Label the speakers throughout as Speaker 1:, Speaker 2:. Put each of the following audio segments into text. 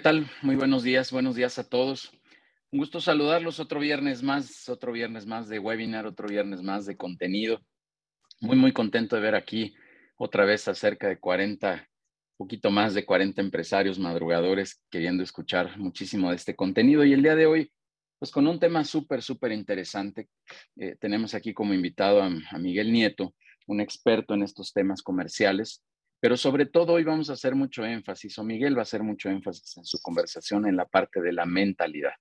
Speaker 1: Hola, ¿qué tal? Muy buenos días, buenos días a todos. Un gusto saludarlos otro viernes más, otro viernes más de webinar, otro viernes más de contenido. Muy, muy contento de ver aquí otra vez a cerca de 40, poquito más de 40 empresarios madrugadores queriendo escuchar muchísimo de este contenido. Y el día de hoy, pues con un tema súper, súper interesante. Eh, tenemos aquí como invitado a Miguel Nieto, un experto en estos temas comerciales. Pero sobre todo hoy vamos a hacer mucho énfasis, o Miguel va a hacer mucho énfasis en su conversación en la parte de la mentalidad.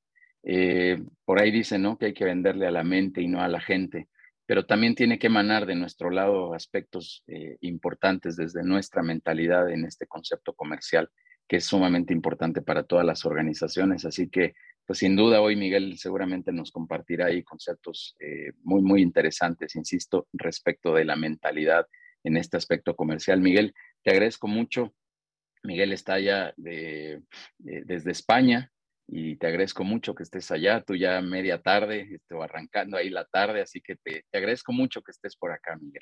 Speaker 1: Eh, por ahí dice, ¿no? Que hay que venderle a la mente y no a la gente, pero también tiene que emanar de nuestro lado aspectos eh, importantes desde nuestra mentalidad en este concepto comercial, que es sumamente importante para todas las organizaciones. Así que, pues sin duda hoy Miguel seguramente nos compartirá ahí conceptos eh, muy, muy interesantes, insisto, respecto de la mentalidad en este aspecto comercial. Miguel, te agradezco mucho. Miguel está allá de, desde España y te agradezco mucho que estés allá, tú ya media tarde, estoy arrancando ahí la tarde, así que te, agradezco mucho que estés por acá, Miguel.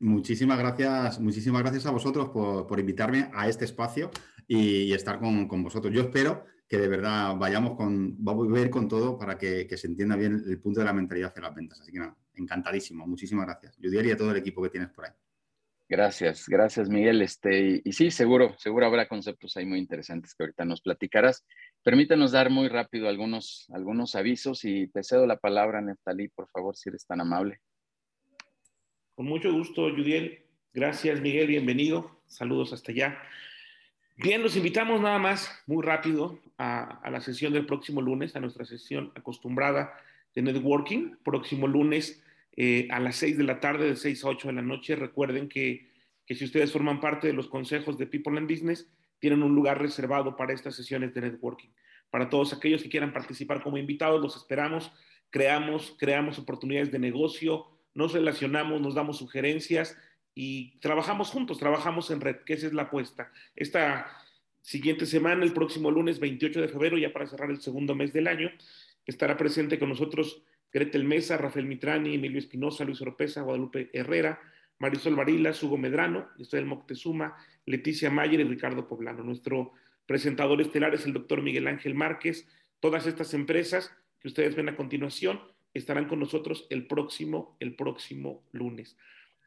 Speaker 2: Muchísimas gracias, muchísimas gracias a vosotros por, por invitarme a este espacio y, y estar con, con, vosotros. Yo espero que de verdad vayamos con, vamos a ver con todo para que, que, se entienda bien el punto de la mentalidad hacia las ventas. Así que nada, encantadísimo. Muchísimas gracias. Yo diría a todo el equipo que tienes por ahí.
Speaker 1: Gracias, gracias Miguel. Este, y sí, seguro, seguro habrá conceptos ahí muy interesantes que ahorita nos platicarás. Permítanos dar muy rápido algunos, algunos avisos y te cedo la palabra, Neftalí, por favor, si eres tan amable.
Speaker 3: Con mucho gusto, Judiel. Gracias, Miguel, bienvenido. Saludos hasta allá. Bien, los invitamos nada más, muy rápido, a, la sesión del próximo lunes, a nuestra sesión acostumbrada de networking. Próximo lunes eh, a las 6 de la tarde, de 6 a 8 de la noche. Recuerden que, que, si ustedes forman parte de los consejos de People and Business, tienen un lugar reservado para estas sesiones de networking. Para todos aquellos que quieran participar como invitados, los esperamos. Creamos, creamos oportunidades de negocio, nos relacionamos, nos damos sugerencias y trabajamos juntos, trabajamos en red, que esa es la apuesta. Esta siguiente semana, el próximo lunes 28 de febrero, ya para cerrar el segundo mes del año, estará presente con nosotros Gretel Mesa, Rafael Mitrani, Emilio Espinosa, Luis Oropesa, Guadalupe Herrera, Marisol Varila, Hugo Medrano, Estoy Moctezuma, Leticia Mayer y Ricardo Poblano. Nuestro presentador estelar es el doctor Miguel Ángel Márquez. Todas estas empresas que ustedes ven a continuación estarán con nosotros el próximo, el próximo lunes.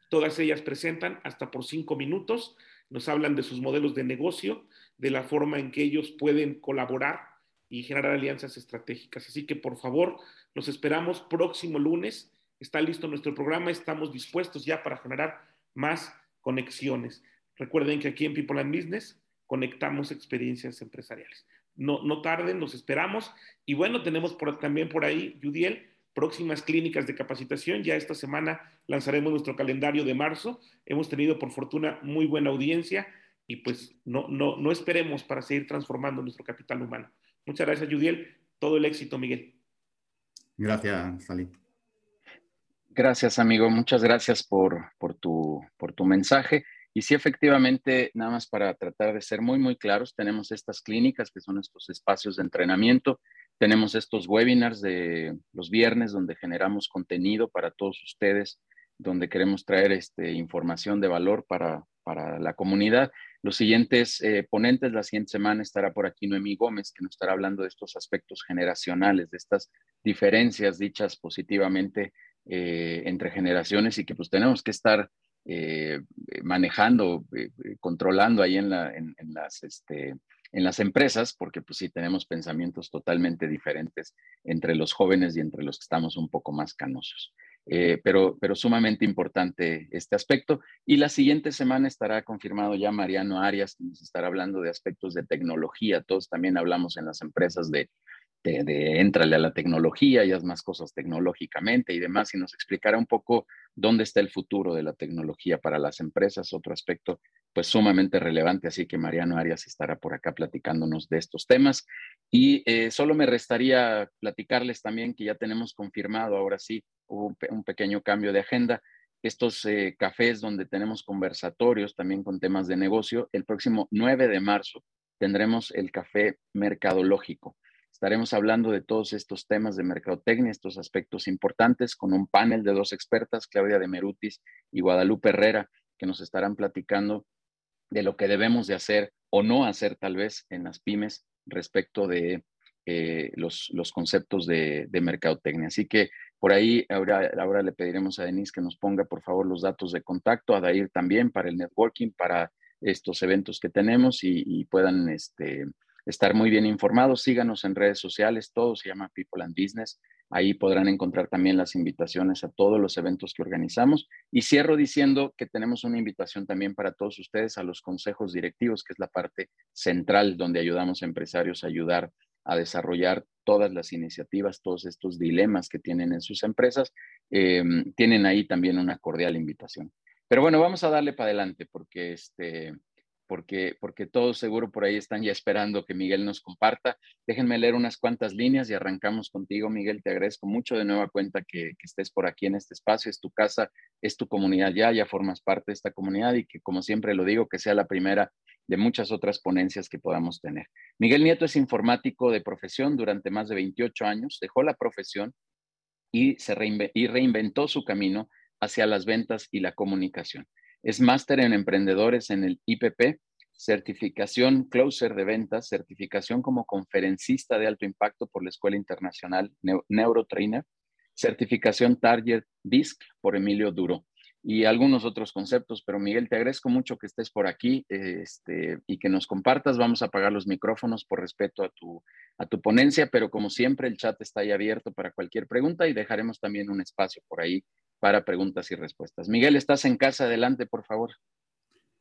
Speaker 3: Todas ellas presentan hasta por cinco minutos, nos hablan de sus modelos de negocio, de la forma en que ellos pueden colaborar y generar alianzas estratégicas. Así que por favor, los esperamos próximo lunes. Está listo nuestro programa, estamos dispuestos ya para generar más conexiones. Recuerden que aquí en People and Business conectamos experiencias empresariales. No, no tarden, los esperamos. Y bueno, tenemos también por ahí, Judiel, próximas clínicas de capacitación. Ya esta semana lanzaremos nuestro calendario de marzo. Hemos tenido, por fortuna, muy buena audiencia y pues no, no, no esperemos para seguir transformando nuestro capital humano. Muchas gracias, Judiel. Todo el éxito, Miguel.
Speaker 2: Gracias, Salí.
Speaker 1: Gracias, amigo. Muchas gracias por, por, tu, por tu mensaje. Y sí, efectivamente, nada más para tratar de ser muy, muy claros, tenemos estas clínicas que son estos espacios de entrenamiento tenemos estos webinars de los viernes donde generamos contenido para todos ustedes, donde queremos traer este, información de valor para, para la comunidad. Los siguientes eh, ponentes, la siguiente semana estará por aquí Noemí Gómez, que nos estará hablando de estos aspectos generacionales, de estas diferencias dichas positivamente eh, entre generaciones y que pues tenemos que estar eh, manejando, eh, controlando ahí en, la, en, en las... Este, en las empresas, porque pues sí tenemos pensamientos totalmente diferentes entre los jóvenes y entre los que estamos un poco más canosos. Eh, pero, pero sumamente importante este aspecto. Y la siguiente semana estará confirmado ya Mariano Arias, que nos estará hablando de aspectos de tecnología. Todos también hablamos en las empresas de de, de entrale a la tecnología y haz más cosas tecnológicamente y demás, y nos explicará un poco dónde está el futuro de la tecnología para las empresas, otro aspecto pues sumamente relevante, así que Mariano Arias estará por acá platicándonos de estos temas. Y eh, solo me restaría platicarles también que ya tenemos confirmado, ahora sí, un pequeño cambio de agenda, estos eh, cafés donde tenemos conversatorios también con temas de negocio. El próximo 9 de marzo tendremos el café mercadológico. Estaremos hablando de todos estos temas de mercadotecnia, estos aspectos importantes, con un panel de dos expertas, Claudia de Merutis y Guadalupe Herrera, que nos estarán platicando de lo que debemos de hacer o no hacer tal vez en las pymes respecto de eh, los, los, conceptos de, mercadotecnia. Así que por ahí ahora, ahora le pediremos a Denise que nos ponga por favor los datos de contacto, a Dair también para el networking, para estos eventos que tenemos y, puedan este, estar muy bien informados. Síganos en redes sociales, todo se llama People and Business. Ahí podrán encontrar también las invitaciones a todos los eventos que organizamos. Y cierro diciendo que tenemos una invitación también para todos ustedes a los consejos directivos, que es la parte central donde ayudamos a empresarios a ayudar a desarrollar todas las iniciativas, todos estos dilemas que tienen en sus empresas. Em, tienen ahí también una cordial invitación. Pero bueno, vamos a darle para adelante porque este, porque, porque todos seguro por ahí están ya esperando que Miguel nos comparta. Déjenme leer unas cuantas líneas y arrancamos contigo, Miguel. Te agradezco mucho de nueva cuenta que, estés por aquí en este espacio. Es tu casa, es tu comunidad ya, ya formas parte de esta comunidad y que, como siempre lo digo, que sea la primera de muchas otras ponencias que podamos tener. Miguel Nieto es informático de profesión durante más de 28 años, dejó la profesión y, se y reinventó su camino hacia las ventas y la comunicación. Es máster en emprendedores en el IPP, certificación closer de ventas, certificación como conferencista de alto impacto por la Escuela Internacional Neurotrainer, certificación Target DISC por Emilio Duro y algunos otros conceptos. Pero Miguel, te agradezco mucho que estés por aquí este, y que nos compartas. Vamos a apagar los micrófonos por respeto a tu, a tu ponencia, pero como siempre el chat está ahí abierto para cualquier pregunta y dejaremos también un espacio por ahí para preguntas y respuestas. Miguel, estás en casa, adelante, por favor.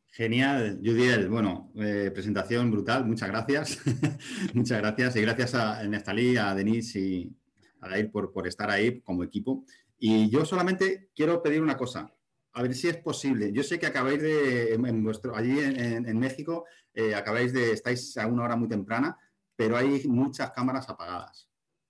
Speaker 2: Genial, Judiel. Bueno, eh, presentación brutal, muchas gracias. muchas gracias y gracias a Nestalí, a Denise y a Dair por, por estar ahí como equipo. Y yo solamente quiero pedir una cosa, a ver si es posible. Yo sé que acabáis de, en, vuestro, allí en, México, eh, acabáis de, estáis a una hora muy temprana, pero hay muchas cámaras apagadas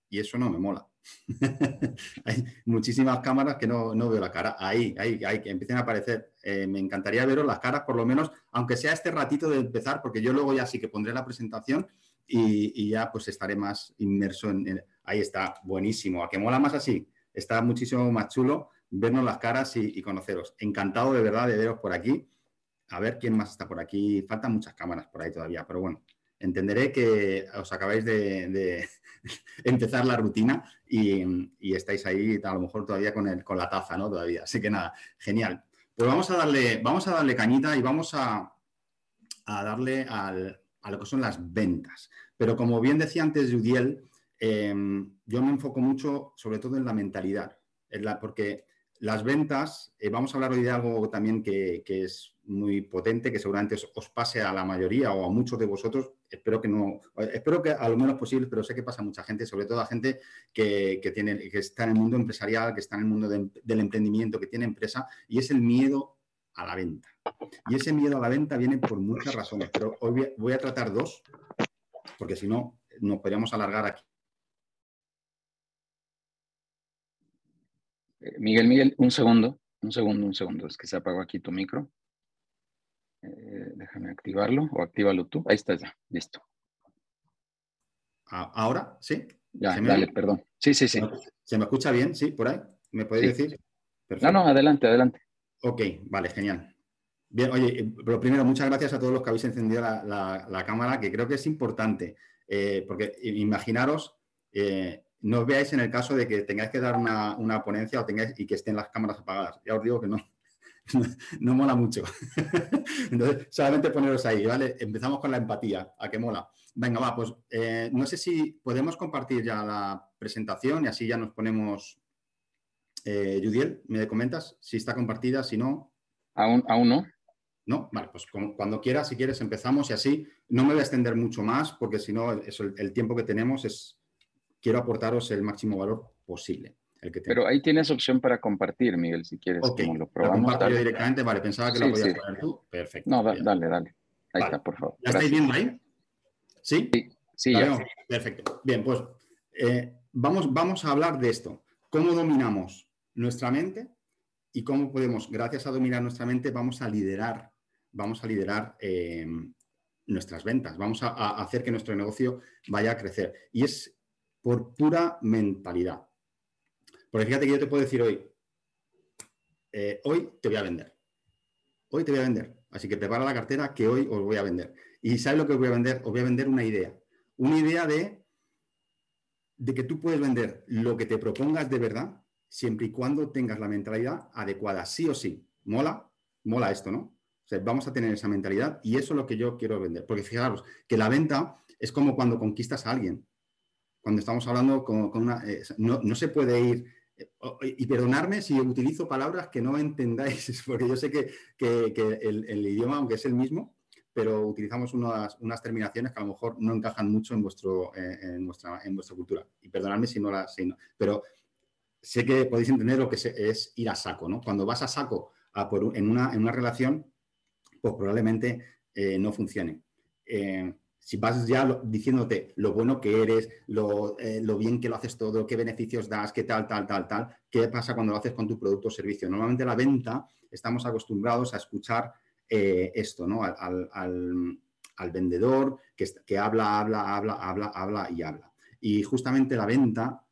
Speaker 2: y eso no me mola. hay muchísimas cámaras que no, veo la cara. Ahí, ahí, ahí, que empiecen a aparecer. Eh, me encantaría veros las caras, por lo menos, aunque sea este ratito de empezar, porque yo luego ya sí que pondré la presentación y, ya pues estaré más inmerso en, Ahí está, buenísimo. A que mola más así. Está muchísimo más chulo vernos las caras y, conoceros. Encantado de verdad de veros por aquí. A ver quién más está por aquí. Faltan muchas cámaras por ahí todavía, pero bueno, entenderé que os acabáis de, empezar la rutina y, estáis ahí a lo mejor todavía con, el, con la taza, ¿no? Todavía. Así que nada, genial. Pues vamos a darle, vamos a darle cañita y vamos a, darle a lo que son las ventas. Pero como bien decía antes Judiel, em, yo me enfoco mucho sobre todo en la mentalidad, porque las ventas, eh, vamos a hablar hoy de algo también que, es muy potente, que seguramente os, pase a la mayoría o a muchos de vosotros, espero que no, espero que a lo menos posible, pero sé que pasa a mucha gente, sobre todo a gente que, tiene, que está en el mundo empresarial, que está en el mundo del emprendimiento, que tiene empresa, y es el miedo a la venta. Y ese miedo a la venta viene por muchas razones, pero hoy voy a tratar dos, porque si no, nos podríamos alargar aquí
Speaker 1: Miguel, Miguel, un segundo, un segundo, un segundo. Es que se apagó aquí tu micro. Eh, déjame activarlo o actívalo tú. Ahí está ya, listo.
Speaker 2: ¿Ahora? ¿Sí?
Speaker 1: Ya, dale, perdón. Sí, sí, sí.
Speaker 2: ¿Se me escucha bien? ¿Sí? ¿Por ahí? ¿Me puedes decir?
Speaker 1: No, no, adelante, adelante.
Speaker 2: Ok, vale, genial. Bien, oye, eh, lo primero, muchas gracias a todos los que habéis encendido la, cámara, que creo que es importante, porque imaginaros, no os veáis en el caso de que tengáis que dar una, ponencia o tengáis y que estén las cámaras apagadas. Ya os digo que no, no, mola mucho. Entonces, solamente poneros ahí, ¿vale? Empezamos con la empatía, a qué mola. Venga, va, pues eh, no sé si podemos compartir ya la presentación y así ya nos ponemos. Eh, Judiel, ¿me comentas si está compartida, si no?
Speaker 1: Aún, aún no.
Speaker 2: ¿No? Vale, pues cuando quieras, si quieres, empezamos y así. No me voy a extender mucho más porque si no, el tiempo que tenemos es, quiero aportaros el máximo valor posible. El que
Speaker 1: Pero ahí tienes opción para compartir, Miguel, si quieres.
Speaker 2: Ok, lo probamos. Lo directamente, vale, pensaba que lo podías poner tú. Perfecto.
Speaker 1: No, dale, dale. Ahí está, por favor.
Speaker 2: ¿Ya estáis viendo ahí?
Speaker 1: ¿Sí? Sí, ya.
Speaker 2: Perfecto. Bien, pues eh, vamos, vamos a hablar de esto. ¿Cómo dominamos nuestra mente y cómo podemos, gracias a dominar nuestra mente, vamos a liderar, vamos a liderar eh, nuestras ventas, vamos a, a, hacer que nuestro negocio vaya a crecer. Y es por pura mentalidad. Porque fíjate que yo te puedo decir hoy, eh, hoy te voy a vender. Hoy te voy a vender. Así que prepara la cartera que hoy os voy a vender. ¿Y sabes lo que os voy a vender? Os voy a vender una idea. Una idea de, de que tú puedes vender lo que te propongas de verdad siempre y cuando tengas la mentalidad adecuada, sí o sí. ¿Mola? Mola esto, ¿no? O sea, vamos a tener esa mentalidad y eso es lo que yo quiero vender. Porque fijaros, que la venta es como cuando conquistas a alguien. Cuando estamos hablando con, una... Eh, no, se puede ir... Y perdonarme si utilizo palabras que no entendáis, porque yo sé que, el, idioma, aunque es el mismo, pero utilizamos unas, unas, terminaciones que a lo mejor no encajan mucho en, vuestro, eh, en, vuestra, en vuestra cultura. Y perdonadme si no las... Si pero sé que podéis entender lo que es ir a saco, ¿no? Cuando vas a saco en, una, en, una, relación, pues probablemente eh, no funcione. Eh, si vas ya diciéndote lo bueno que eres, lo, eh, lo, bien que lo haces todo, qué beneficios das, qué tal, tal, tal, tal, ¿qué pasa cuando lo haces con tu producto o servicio? Normalmente la venta estamos acostumbrados a escuchar esto, ¿no? Al, al, al vendedor que, que habla, habla, habla, habla, habla y habla. Y justamente la venta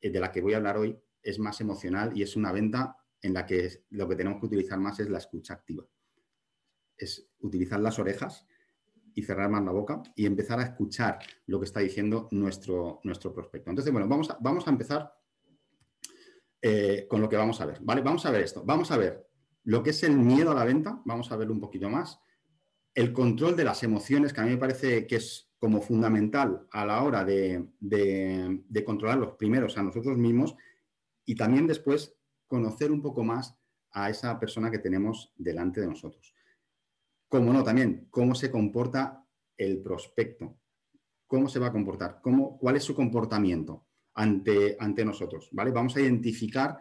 Speaker 2: eh, de la que voy a hablar hoy es más emocional y es una venta en la que lo que tenemos que utilizar más es la escucha activa. Es utilizar las orejas y cerrar más la boca y empezar a escuchar lo que está diciendo nuestro, nuestro prospecto. Entonces, bueno, vamos a, vamos a empezar eh, con lo que vamos a ver. ¿vale? Vamos a ver esto. Vamos a ver lo que es el miedo a la venta. Vamos a verlo un poquito más. El control de las emociones, que a mí me parece que es como fundamental a la hora de, controlar los primeros a nosotros mismos y también después conocer un poco más a esa persona que tenemos delante de nosotros. Como no, también cómo se comporta el prospecto, cómo se va a comportar, cómo, cuál es su comportamiento ante, ante nosotros. ¿vale? Vamos a identificar,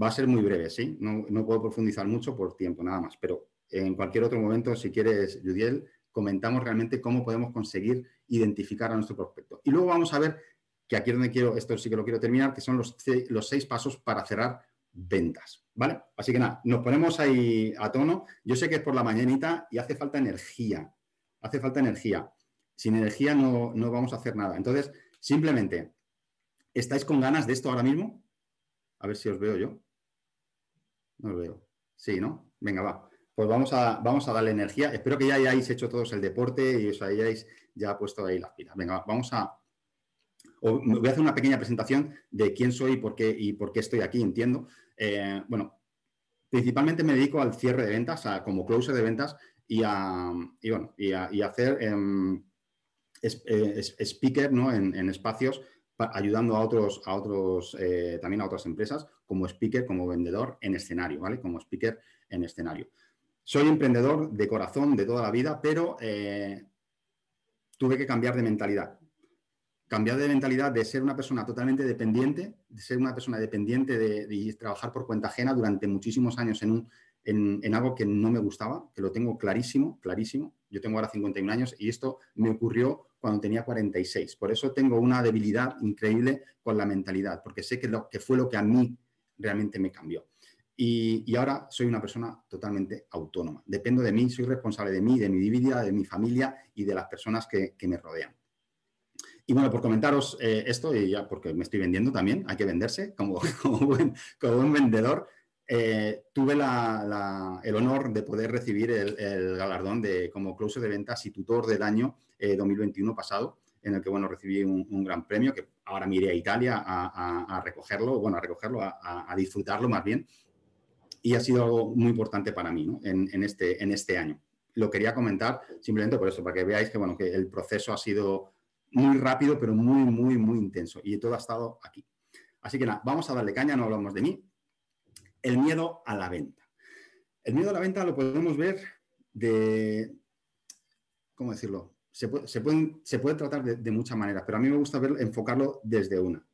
Speaker 2: va a ser muy breve, ¿sí? No, no puedo profundizar mucho por tiempo, nada más, pero en cualquier otro momento, si quieres, Judiel, comentamos realmente cómo podemos conseguir identificar a nuestro prospecto. Y luego vamos a ver, que aquí es donde quiero, esto sí que lo quiero terminar, que son los, los seis pasos para cerrar ventas. ¿Vale? Así que nada, nos ponemos ahí a tono. Yo sé que es por la mañanita y hace falta energía. Hace falta energía. Sin energía no, no vamos a hacer nada. Entonces, simplemente, ¿estáis con ganas de esto ahora mismo? A ver si os veo yo. No os veo. Sí, ¿no? Venga, va pues vamos a, vamos a darle energía. Espero que ya hayáis hecho todos el deporte y os hayáis ya puesto ahí las pilas. Venga, vamos a... voy a hacer una pequeña presentación de quién soy y por qué, y por qué estoy aquí, entiendo. Eh, bueno, principalmente me dedico al cierre de ventas, a, como closer de ventas y a, y bueno, y a, hacer em, eh, speaker ¿no? en, espacios ayudando a otros, a otros eh, también a otras empresas como speaker, como vendedor en escenario, ¿vale? Como speaker en escenario. Soy emprendedor de corazón de toda la vida, pero tuve que cambiar de mentalidad. Cambiar de mentalidad de ser una persona totalmente dependiente, de ser una persona dependiente de, trabajar por cuenta ajena durante muchísimos años en, un, en, algo que no me gustaba, que lo tengo clarísimo, clarísimo. Yo tengo ahora 51 años y esto me ocurrió cuando tenía 46. Por eso tengo una debilidad increíble con la mentalidad, porque sé que, lo, que fue lo que a mí realmente me cambió. Y, ahora soy una persona totalmente autónoma. Dependo de mí, soy responsable de mí, de mi vida, de mi familia y de las personas que, me rodean. Y bueno, por comentaros eh, esto, y ya porque me estoy vendiendo también, hay que venderse como, como, buen, un vendedor. Eh, tuve el honor de poder recibir el, galardón de como closer de ventas y tutor del año 2021 eh, pasado, en el que bueno, recibí un, gran premio que ahora me iré a Italia a, recogerlo, bueno, a recogerlo, a, a disfrutarlo más bien y ha sido algo muy importante para mí en, este, en este año. Lo quería comentar simplemente por eso, para que veáis que, bueno, que el proceso ha sido muy rápido, pero muy, muy, muy intenso y todo ha estado aquí. Así que nada, vamos a darle caña, no hablamos de mí. El miedo a la venta. El miedo a la venta lo podemos ver de, ¿cómo decirlo? Se puede, se puede tratar de, muchas maneras, pero a mí me gusta ver, enfocarlo desde una.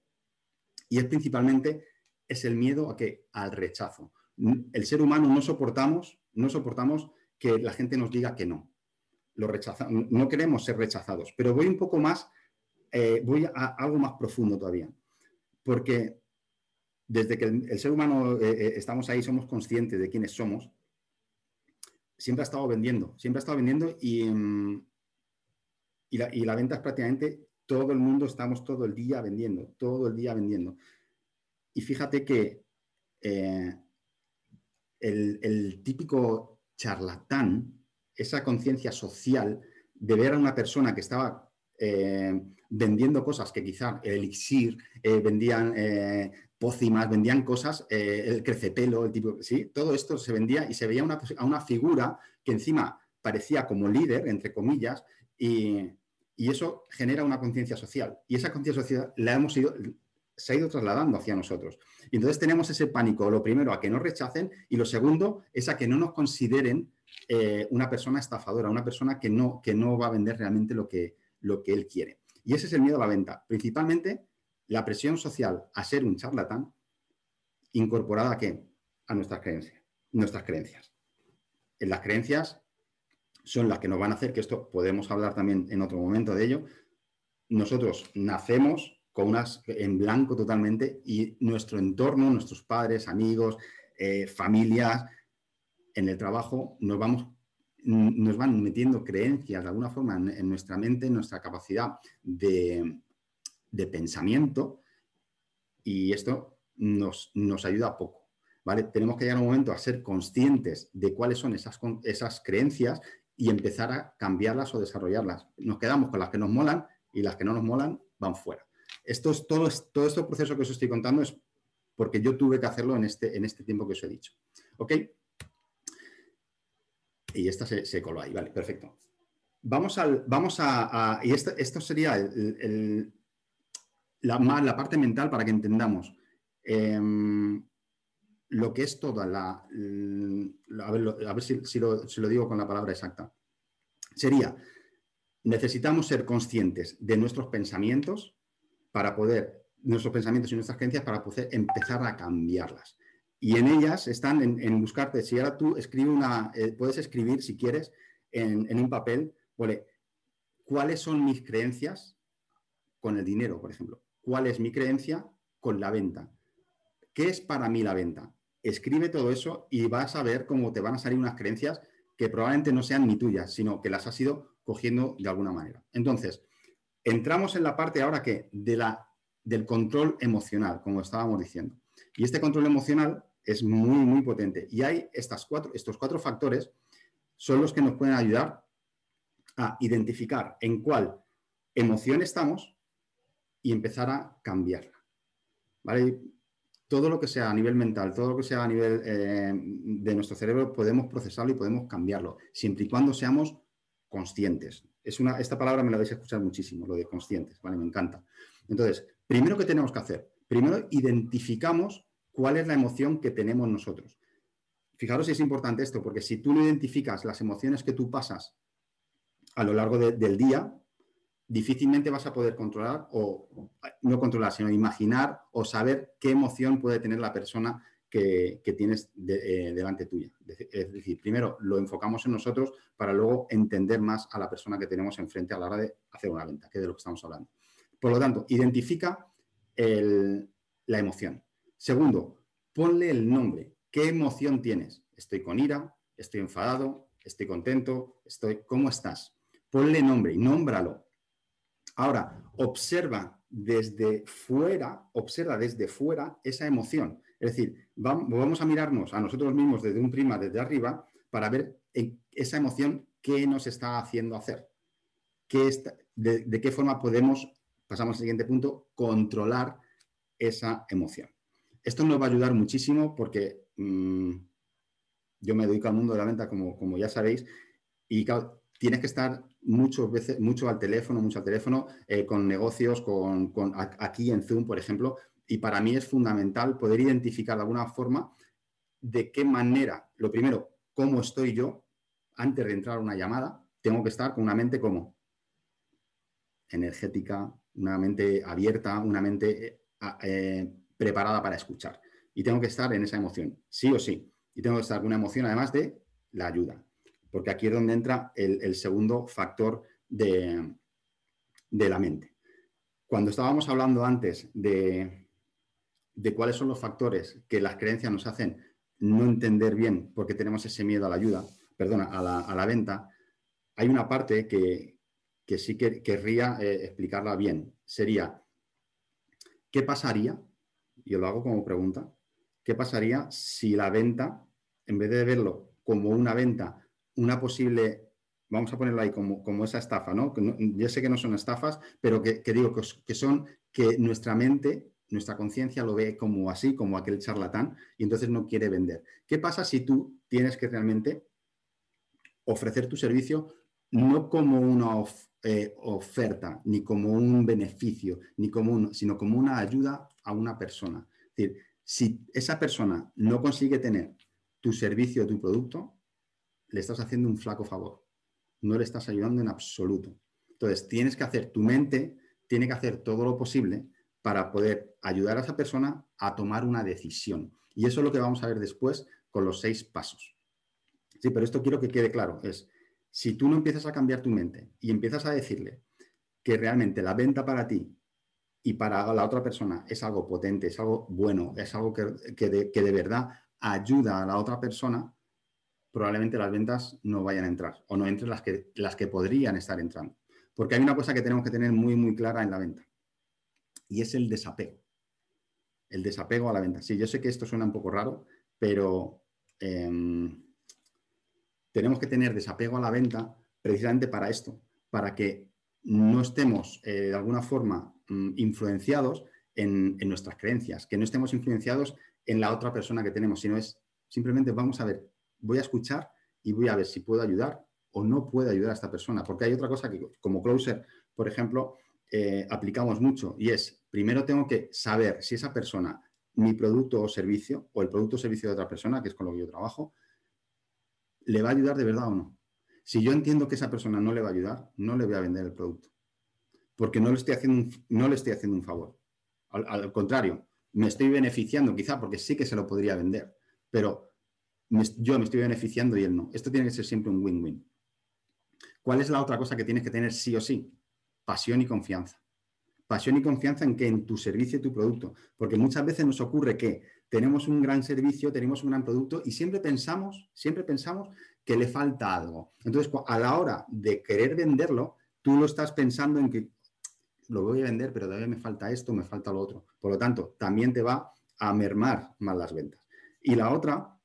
Speaker 2: Y es principalmente, es el miedo a que, al rechazo el ser humano no soportamos, no soportamos que la gente nos diga que no. Lo no queremos ser rechazados, pero voy un poco más, eh, voy a algo más profundo todavía, porque desde que el, ser humano eh, eh, estamos ahí, somos conscientes de quiénes somos, siempre ha estado vendiendo, siempre ha estado vendiendo y, mm, y, la, venta es prácticamente todo el mundo, estamos todo el día vendiendo, todo el día vendiendo. Y fíjate que el, típico charlatán, esa conciencia social de ver a una persona que estaba eh, vendiendo cosas que quizá el elixir, eh, vendían eh, pócimas, vendían cosas, el crecepelo, el tipo, ¿sí? Todo esto se vendía y se veía a una figura que encima parecía como líder, entre comillas, y, y eso genera una conciencia social. Y esa conciencia social la hemos ido, se ha ido trasladando hacia nosotros. Y entonces tenemos ese pánico, lo primero, a que nos rechacen y lo segundo es a que no nos consideren eh, una persona estafadora, una persona que no, que no va a vender realmente lo que, lo que él quiere. Y ese es el miedo a la venta. Principalmente la presión social a ser un charlatán incorporada a? A nuestras creencias. Nuestras creencias. En las creencias son las que nos van a hacer, que esto podemos hablar también en otro momento de ello, nosotros nacemos con unas en blanco totalmente y nuestro entorno, nuestros padres, amigos, eh, familias, en el trabajo nos vamos nos van metiendo creencias de alguna forma en, nuestra mente, en nuestra capacidad de, pensamiento y esto nos, nos, ayuda poco. ¿vale? Tenemos que llegar a un momento a ser conscientes de cuáles son esas, esas creencias y empezar a cambiarlas o desarrollarlas. Nos quedamos con las que nos molan y las que no nos molan van fuera. Esto es todo, todo este proceso que os estoy contando es porque yo tuve que hacerlo en este, en este tiempo que os he dicho. ¿Ok? Y esta se, coló ahí, vale, perfecto. Vamos, al, vamos a, y esto, sería la, parte mental para que entendamos em, lo que es toda la... a ver, si, lo, si lo digo con la palabra exacta. Sería, necesitamos ser conscientes de nuestros pensamientos, para poder, nuestros pensamientos y nuestras creencias, para poder empezar a cambiarlas. Y en ellas están en, buscarte, si ahora tú escribes una, eh, puedes escribir si quieres en, un papel, vale, ¿cuáles son mis creencias con el dinero, por ejemplo? ¿Cuál es mi creencia con la venta? ¿Qué es para mí la venta? Escribe todo eso y vas a ver cómo te van a salir unas creencias que probablemente no sean ni tuyas, sino que las has ido cogiendo de alguna manera. Entonces, entramos en la parte ahora que de la, del control emocional, como estábamos diciendo. Y este control emocional es muy, muy potente. Y hay estas cuatro, estos cuatro factores son los que nos pueden ayudar a identificar en cuál emoción estamos y empezar a cambiarla. ¿Vale? Todo lo que sea a nivel mental, todo lo que sea a nivel eh, de nuestro cerebro, podemos procesarlo y podemos cambiarlo, siempre y cuando seamos conscientes es una, esta palabra me la vais a escuchar muchísimo, lo de conscientes, ¿vale? Me encanta. Entonces, primero, ¿qué tenemos que hacer? Primero, identificamos cuál es la emoción que tenemos nosotros. Fijaros si es importante esto, porque si tú no identificas las emociones que tú pasas a lo largo del día, difícilmente vas a poder controlar o no controlar, sino imaginar o saber qué emoción puede tener la persona que, tienes eh, delante tuya. Es decir, primero lo enfocamos en nosotros para luego entender más a la persona que tenemos enfrente a la hora de hacer una venta, que es de lo que estamos hablando. Por lo tanto, identifica la emoción. Segundo, ponle el nombre. ¿Qué emoción tienes? Estoy con ira, estoy enfadado, estoy contento, estoy... ¿Cómo estás? Ponle nombre y nómbralo. Ahora, observa desde fuera, observa desde fuera esa emoción. Es decir, vamos a mirarnos a nosotros mismos desde un prima, desde arriba, para ver esa emoción qué nos está haciendo hacer. de, qué forma podemos, pasamos al siguiente punto, controlar esa emoción. Esto nos va a ayudar muchísimo porque mm, yo me dedico al mundo de la venta, como, como ya sabéis, y tienes que estar muchas veces, mucho al teléfono, mucho al teléfono, eh, con negocios, con, aquí en Zoom, por ejemplo, y para mí es fundamental poder identificar de alguna forma de qué manera, lo primero, cómo estoy yo antes de entrar a una llamada, tengo que estar con una mente como energética, una mente abierta, una mente eh, eh, preparada para escuchar. Y tengo que estar en esa emoción, sí o sí. Y tengo que estar con una emoción además de la ayuda, porque aquí es donde entra el, segundo factor de, de la mente. Cuando estábamos hablando antes de, de cuáles son los factores que las creencias nos hacen no entender bien porque tenemos ese miedo a la ayuda, perdona, a la, venta, hay una parte que, sí que querría eh, explicarla bien. Sería, ¿qué pasaría? Yo lo hago como pregunta. ¿Qué pasaría si la venta, en vez de verlo como una venta, una posible, vamos a ponerlo ahí como, como esa estafa, ¿no? Yo sé que no son estafas, pero que, digo que, son que nuestra mente, nuestra conciencia lo ve como así, como aquel charlatán, y entonces no quiere vender. ¿Qué pasa si tú tienes que realmente ofrecer tu servicio no como una eh, oferta, ni como un beneficio, ni como sino como una ayuda a una persona? Es decir, si esa persona no consigue tener tu servicio o tu producto, le estás haciendo un flaco favor. No le estás ayudando en absoluto. Entonces, tienes que hacer, tu mente tiene que hacer todo lo posible para poder ayudar a esa persona a tomar una decisión. Y eso es lo que vamos a ver después con los seis pasos. Sí, pero esto quiero que quede claro. Es, si tú no empiezas a cambiar tu mente y empiezas a decirle que realmente la venta para ti y para la otra persona es algo potente, es algo bueno, es algo que, de, verdad ayuda a la otra persona, probablemente las ventas no vayan a entrar o no entren las que, las que podrían estar entrando. Porque hay una cosa que tenemos que tener muy, muy clara en la venta y es el desapego. El desapego a la venta. Sí, yo sé que esto suena un poco raro, pero em, tenemos que tener desapego a la venta precisamente para esto, para que no estemos eh, de alguna forma Mm, influenciados en, nuestras creencias, que no estemos influenciados en la otra persona que tenemos, sino es simplemente vamos a ver, voy a escuchar y voy a ver si puedo ayudar o no puedo ayudar a esta persona. Porque hay otra cosa que como closer, por ejemplo, eh, aplicamos mucho y es, primero tengo que saber si esa persona, mi producto o servicio, o el producto o servicio de otra persona, que es con lo que yo trabajo, le va a ayudar de verdad o no. Si yo entiendo que esa persona no le va a ayudar, no le voy a vender el producto porque no le estoy haciendo un, no le estoy haciendo un favor. Al, contrario, me estoy beneficiando quizá porque sí que se lo podría vender, pero yo me estoy beneficiando y él no. Esto tiene que ser siempre un win-win. ¿Cuál es la otra cosa que tienes que tener sí o sí? Pasión y confianza. Pasión y confianza en que en tu servicio y tu producto. Porque muchas veces nos ocurre que tenemos un gran servicio, tenemos un gran producto y siempre pensamos, siempre pensamos que le falta algo. Entonces, a la hora de querer venderlo, tú lo estás pensando en que lo voy a vender, pero todavía me falta esto, me falta lo otro. Por lo tanto, también te va a mermar más las ventas. Y la otra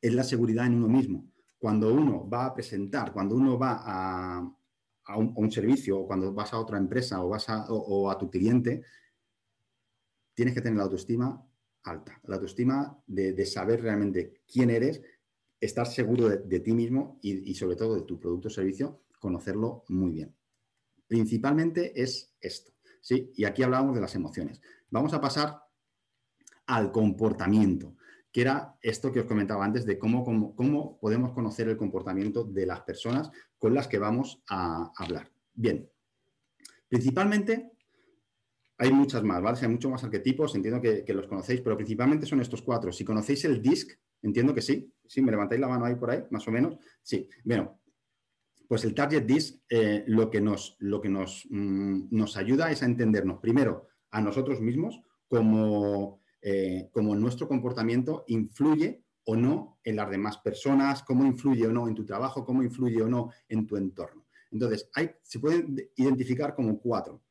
Speaker 2: es la seguridad en uno mismo. Cuando uno va a presentar, cuando uno va a, un, servicio o cuando vas a otra empresa o vas a, o, a tu cliente, tienes que tener la autoestima alta. La autoestima de, saber realmente quién eres, estar seguro de, ti mismo y, sobre todo de tu producto o servicio, conocerlo muy bien. Principalmente es esto. ¿sí? Y aquí hablamos de las emociones. Vamos a pasar al comportamiento, que era esto que os comentaba antes de cómo, cómo, podemos conocer el comportamiento de las personas con las que vamos a hablar. Bien, principalmente hay muchas más, ¿vale? Hay muchos más arquetipos, entiendo que, los conocéis, pero principalmente son estos cuatro. Si conocéis el DISC, entiendo que sí. Sí, me levantáis la mano ahí por ahí, más o menos. Sí, bueno, pues el Target Disc eh, lo que, nos, lo que nos, mm, nos, ayuda es a entendernos primero a nosotros mismos como, eh, nuestro comportamiento influye o no en las demás personas, cómo influye o no en tu trabajo, cómo influye o no en tu entorno. Entonces, hay, se pueden identificar como cuatro,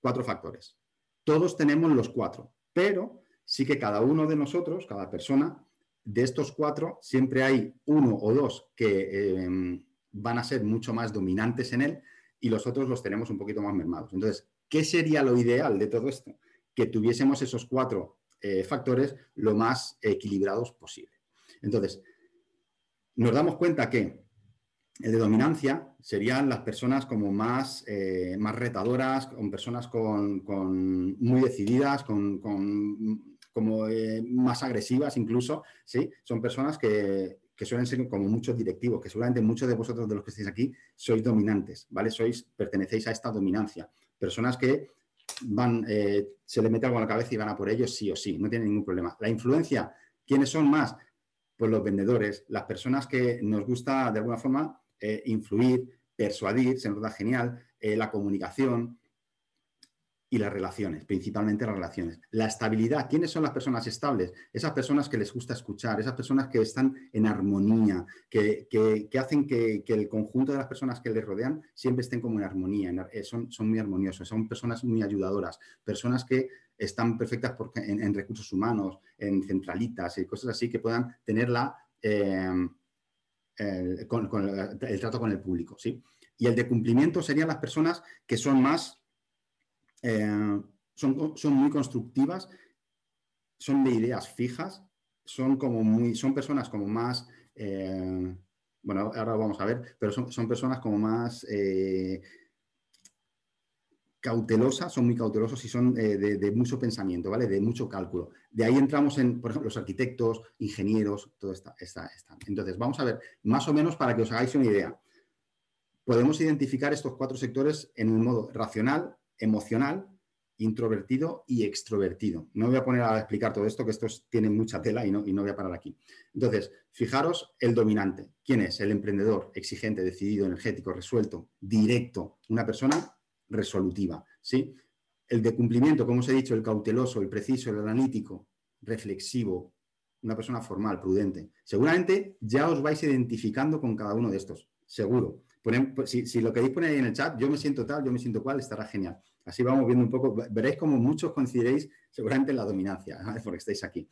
Speaker 2: cuatro factores. Todos tenemos los cuatro, pero sí que cada uno de nosotros, cada persona, de estos cuatro, siempre hay uno o dos que... Em, van a ser mucho más dominantes en él y los otros los tenemos un poquito más mermados. Entonces, ¿qué sería lo ideal de todo esto? Que tuviésemos esos cuatro eh, factores lo más equilibrados posible. Entonces, nos damos cuenta que el de dominancia serían las personas como más, eh, más retadoras, con personas con, muy decididas, con, como eh, más agresivas incluso, ¿sí? Son personas que, que suelen ser como muchos directivos, que seguramente muchos de vosotros de los que estáis aquí sois dominantes, ¿vale? Sois, pertenecéis a esta dominancia. Personas que van, eh, se le mete algo a la cabeza y van a por ellos sí o sí, no tienen ningún problema. La influencia, ¿quiénes son más? Pues los vendedores, las personas que nos gusta de alguna forma eh, influir, persuadir, se nos da genial, la comunicación, y las relaciones, principalmente las relaciones. La estabilidad, ¿quiénes son las personas estables? Esas personas que les gusta escuchar, esas personas que están en armonía, que, hacen que, el conjunto de las personas que les rodean siempre estén como en armonía, eh, son, son muy armoniosos, son personas muy ayudadoras, personas que están perfectas en, recursos humanos, en centralitas y cosas así, que puedan tener la... Eh, el, trato con el público, ¿sí? Y el de cumplimiento serían las personas que son más, eh, son, son, muy constructivas, son de ideas fijas, son como muy, son personas como más, eh, bueno, ahora vamos a ver, pero son, son personas como más eh, cautelosas, son muy cautelosos y son de, mucho pensamiento, ¿vale? De mucho cálculo. De ahí entramos en, por ejemplo, los arquitectos, ingenieros, todo esta, esta, esta. Entonces, vamos a ver, más o menos para que os hagáis una idea podemos identificar estos cuatro sectores en un modo racional, emocional, introvertido y extrovertido. No voy a poner a explicar todo esto, que esto tiene mucha tela y no, y no voy a parar aquí. Entonces, fijaros el dominante. ¿Quién es? El emprendedor, exigente, decidido, energético, resuelto, directo, una persona resolutiva. ¿sí? El de cumplimiento, como os he dicho, el cauteloso, el preciso, el analítico, reflexivo, una persona formal, prudente. Seguramente ya os vais identificando con cada uno de estos, seguro. Pues, si, lo queréis poner ahí en el chat, yo me siento tal, yo me siento cual, estará genial. Así vamos viendo un poco, veréis como muchos coincidiréis seguramente en la dominancia, porque estáis aquí.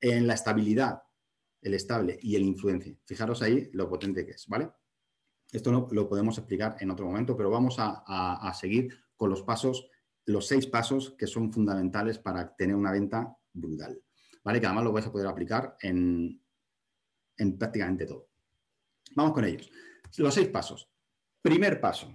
Speaker 2: En la estabilidad, el estable y el influencia. Fijaros ahí lo potente que es, ¿vale? Esto no, lo podemos explicar en otro momento, pero vamos a, seguir con los pasos, los seis pasos que son fundamentales para tener una venta brutal, ¿vale? Que además lo vais a poder aplicar en, en prácticamente todo. Vamos con ellos. Los seis pasos. Primer paso,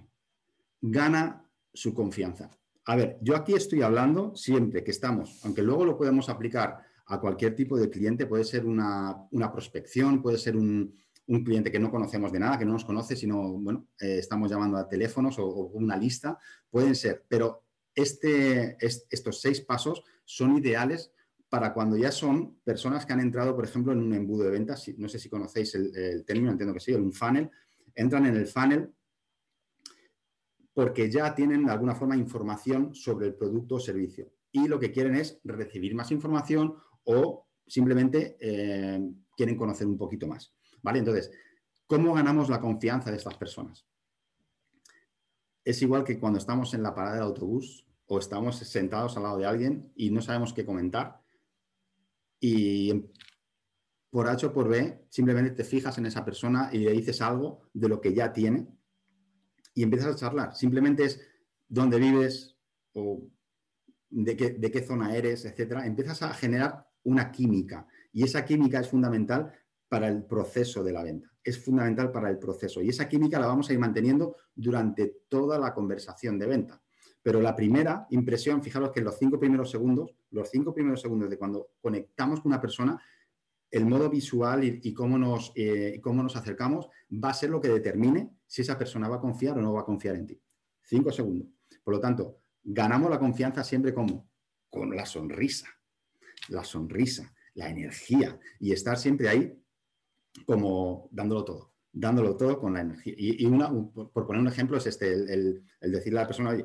Speaker 2: gana su confianza. A ver, yo aquí estoy hablando siempre que estamos, aunque luego lo podemos aplicar a cualquier tipo de cliente, puede ser una, prospección, puede ser un, cliente que no conocemos de nada, que no nos conoce, sino, bueno, eh, estamos llamando a teléfonos o, una lista, pueden ser, pero este, estos seis pasos son ideales para cuando ya son personas que han entrado, por ejemplo, en un embudo de ventas, no sé si conocéis el, el término, entiendo que sí, en un funnel, entran en el funnel porque ya tienen de alguna forma información sobre el producto o servicio y lo que quieren es recibir más información o simplemente eh, quieren conocer un poquito más. ¿Vale? Entonces, ¿cómo ganamos la confianza de estas personas? Es igual que cuando estamos en la parada del autobús o estamos sentados al lado de alguien y no sabemos qué comentar y por H o por B, simplemente te fijas en esa persona y le dices algo de lo que ya tiene y empiezas a charlar. Simplemente es dónde vives o de qué, de qué zona eres, etcétera. Empiezas a generar una química y esa química es fundamental para el proceso de la venta. Es fundamental para el proceso y esa química la vamos a ir manteniendo durante toda la conversación de venta. Pero la primera impresión, fijaros que en los cinco primeros segundos, los cinco primeros segundos de cuando conectamos con una persona, el modo visual y, cómo, nos, eh, cómo nos acercamos va a ser lo que determine si esa persona va a confiar o no va a confiar en ti. Cinco segundos. Por lo tanto, ganamos la confianza siempre como con la sonrisa, la sonrisa, la energía y estar siempre ahí como dándolo todo, dándolo todo con la energía. Y, una, por poner un ejemplo, es este, el, decirle a la persona,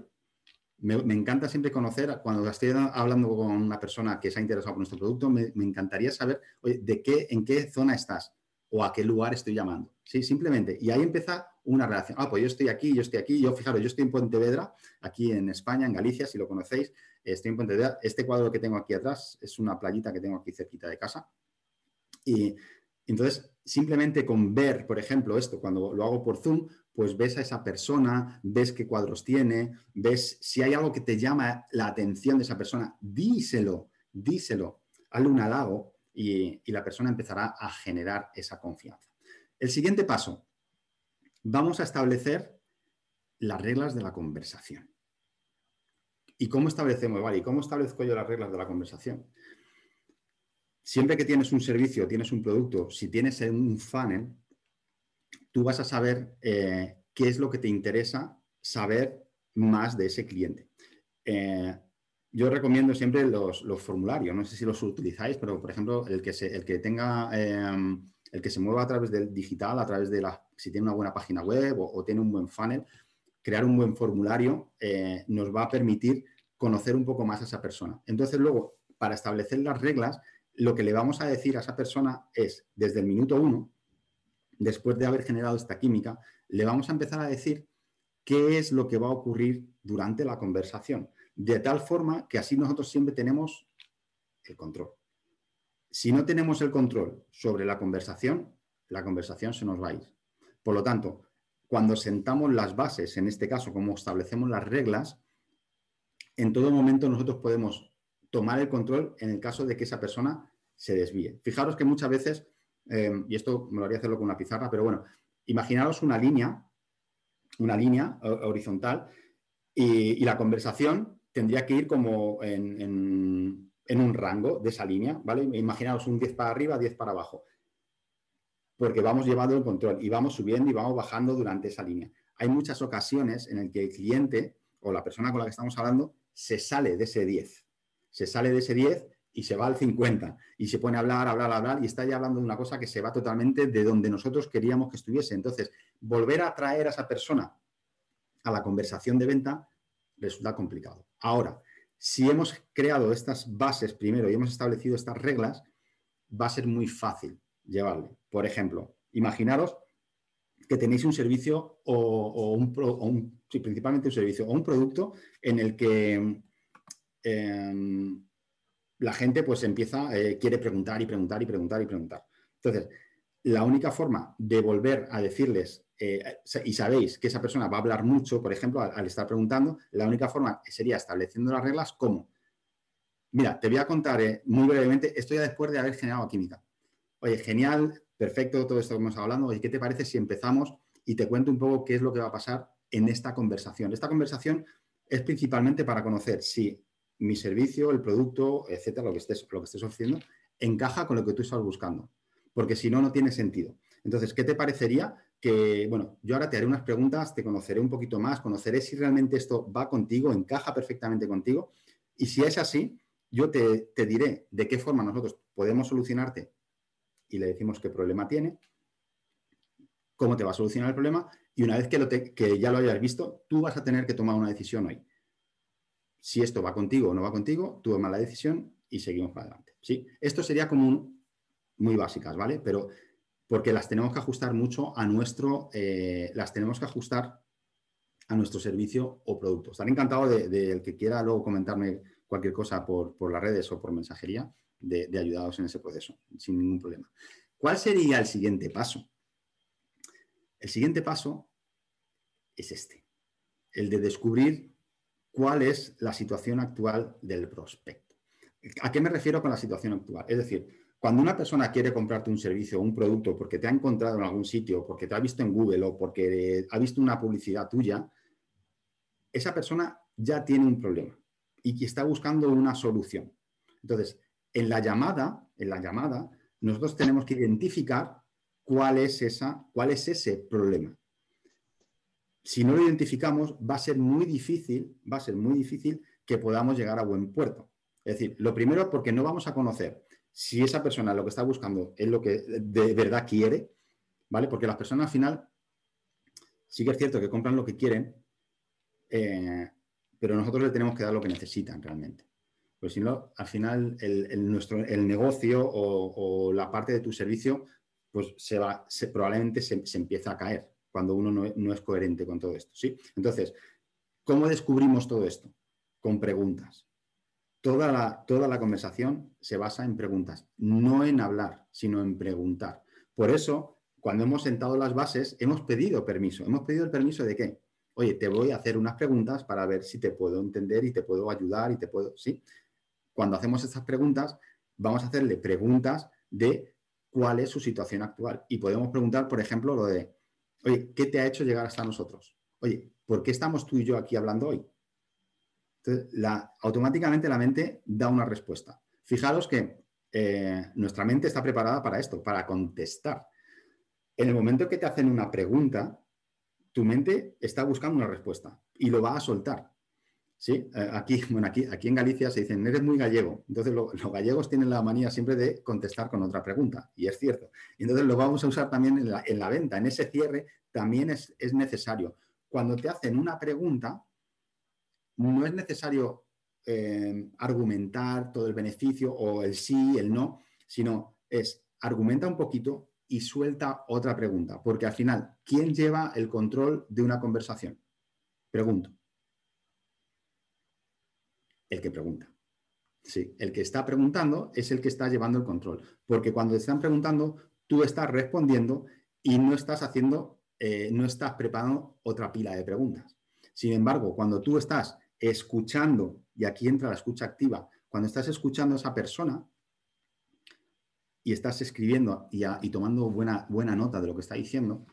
Speaker 2: me, encanta siempre conocer, cuando estoy hablando con una persona que se ha interesado por nuestro producto, me, encantaría saber de qué, en qué zona estás o a qué lugar estoy llamando. Sí, simplemente. Y ahí empieza una relación. Ah, pues yo estoy aquí, yo estoy aquí. Yo, fijaros, yo estoy en Pontevedra, aquí en España, en Galicia, si lo conocéis. Estoy en Pontevedra. Este cuadro que tengo aquí atrás es una playita que tengo aquí cerquita de casa. Y entonces, simplemente con ver, por ejemplo, esto, cuando lo hago por Zoom, pues ves a esa persona, ves qué cuadros tiene, ves si hay algo que te llama la atención de esa persona, díselo, díselo, hazle un halago y, y la persona empezará a generar esa confianza. El siguiente paso, vamos a establecer las reglas de la conversación. ¿Y cómo establecemos, vale? ¿Y cómo establezco yo las reglas de la conversación? Siempre que tienes un servicio, tienes un producto, si tienes un funnel, tú vas a saber eh, qué es lo que te interesa saber más de ese cliente. Eh, yo recomiendo siempre los, formularios, no sé si los utilizáis, pero por ejemplo, el que, se, el que tenga, em, el que se mueva a través del digital, a través de la, si tiene una buena página web o, tiene un buen funnel, crear un buen formulario eh, nos va a permitir conocer un poco más a esa persona. Entonces, luego, para establecer las reglas, lo que le vamos a decir a esa persona es, desde el minuto uno, después de haber generado esta química, le vamos a empezar a decir qué es lo que va a ocurrir durante la conversación, de tal forma que así nosotros siempre tenemos el control. Si no tenemos el control sobre la conversación, la conversación se nos va a ir. Por lo tanto, cuando sentamos las bases, en este caso, como establecemos las reglas, en todo momento nosotros podemos tomar el control en el caso de que esa persona se desvíe. Fijaros que muchas veces, eh, y esto me lo haría hacerlo con una pizarra, pero bueno, imaginaros una línea, una línea horizontal, y, la conversación tendría que ir como en, en, un rango de esa línea, ¿vale? Imaginaos un 10 para arriba, 10 para abajo porque vamos llevando el control y vamos subiendo y vamos bajando durante esa línea. Hay muchas ocasiones en las que el cliente o la persona con la que estamos hablando se sale de ese 10, se sale de ese 10 y se va al 50 y se pone a hablar, hablar, hablar y está ya hablando de una cosa que se va totalmente de donde nosotros queríamos que estuviese. Entonces, volver a traer a esa persona a la conversación de venta resulta complicado. Ahora, si hemos creado estas bases primero y hemos establecido estas reglas, va a ser muy fácil llevarle. Por ejemplo, imaginaros que tenéis un servicio o, un, principalmente un servicio o un producto en el que em, la gente pues empieza, eh, quiere preguntar y preguntar y preguntar y preguntar. Entonces, la única forma de volver a decirles, eh, y sabéis que esa persona va a hablar mucho, por ejemplo, al, estar preguntando, la única forma sería estableciendo las reglas como, mira, te voy a contar eh, muy brevemente, esto ya después de haber generado química. Oye, genial, perfecto todo esto que hemos hablando. Oye, ¿qué te parece si empezamos y te cuento un poco qué es lo que va a pasar en esta conversación? Esta conversación es principalmente para conocer si mi servicio, el producto, etcétera, lo que estés, lo que estés ofreciendo, encaja con lo que tú estás buscando. Porque si no, no tiene sentido. Entonces, ¿qué te parecería que, bueno, yo ahora te haré unas preguntas, te conoceré un poquito más, conoceré si realmente esto va contigo, encaja perfectamente contigo. Y si es así, yo te, diré de qué forma nosotros podemos solucionarte y le decimos qué problema tiene, cómo te va a solucionar el problema y una vez que, lo que ya lo hayas visto, tú vas a tener que tomar una decisión hoy. Si esto va contigo o no va contigo, tú tomas la decisión y seguimos para adelante. ¿sí? Esto sería como muy básicas, ¿vale? Pero porque las tenemos que ajustar mucho a nuestro, eh, las tenemos que ajustar a nuestro servicio o producto. Estaré encantado de, el que quiera luego comentarme cualquier cosa por, por las redes o por mensajería de, de en ese proceso, sin ningún problema. ¿Cuál sería el siguiente paso? El siguiente paso es este, el de descubrir cuál es la situación actual del prospecto. ¿A qué me refiero con la situación actual? Es decir, cuando una persona quiere comprarte un servicio o un producto porque te ha encontrado en algún sitio, porque te ha visto en Google o porque ha visto una publicidad tuya, esa persona ya tiene un problema y está buscando una solución. Entonces, en la llamada, en la llamada, nosotros tenemos que identificar cuál es, esa, cuál es ese problema. Si no lo identificamos, va a ser muy difícil, va a ser muy difícil que podamos llegar a buen puerto. Es decir, lo primero porque no vamos a conocer si esa persona lo que está buscando es lo que de verdad quiere, ¿vale? Porque las personas al final sí que es cierto que compran lo que quieren, eh, pero nosotros le tenemos que dar lo que necesitan realmente. Pues si no, al final el, nuestro, el negocio o, la parte de tu servicio, pues se va, probablemente se, empieza a caer cuando uno no, es coherente con todo esto. ¿sí? Entonces, ¿cómo descubrimos todo esto? Con preguntas. Toda la, toda la conversación se basa en preguntas, no en hablar, sino en preguntar. Por eso, cuando hemos sentado las bases, hemos pedido permiso. ¿Hemos pedido el permiso de qué? Oye, te voy a hacer unas preguntas para ver si te puedo entender y te puedo ayudar y te puedo, ¿sí? cuando hacemos estas preguntas, vamos a hacerle preguntas de cuál es su situación actual. Y podemos preguntar, por ejemplo, lo de, oye, ¿qué te ha hecho llegar hasta nosotros? Oye, ¿por qué estamos tú y yo aquí hablando hoy? Entonces, la, automáticamente la mente da una respuesta. Fijaros que eh, nuestra mente está preparada para esto, para contestar. En el momento que te hacen una pregunta, tu mente está buscando una respuesta y lo va a soltar. Sí, eh, aquí, bueno, aquí, aquí en Galicia se dicen, eres muy gallego. Entonces los gallegos tienen la manía siempre de contestar con otra pregunta, y es cierto. Entonces lo vamos a usar también en la, venta, en ese cierre también es, necesario. Cuando te hacen una pregunta, no es necesario eh, argumentar todo el beneficio o el sí, el no, sino es argumenta un poquito y suelta otra pregunta, porque al final, ¿quién lleva el control de una conversación? Pregunto el que pregunta. Sí, el que está preguntando es el que está llevando el control. Porque cuando te están preguntando, tú estás respondiendo y no estás haciendo, eh, no estás preparando otra pila de preguntas. Sin embargo, cuando tú estás escuchando, y aquí entra la escucha activa, cuando estás escuchando a esa persona y estás escribiendo y, tomando buena, buena, nota de lo que está diciendo,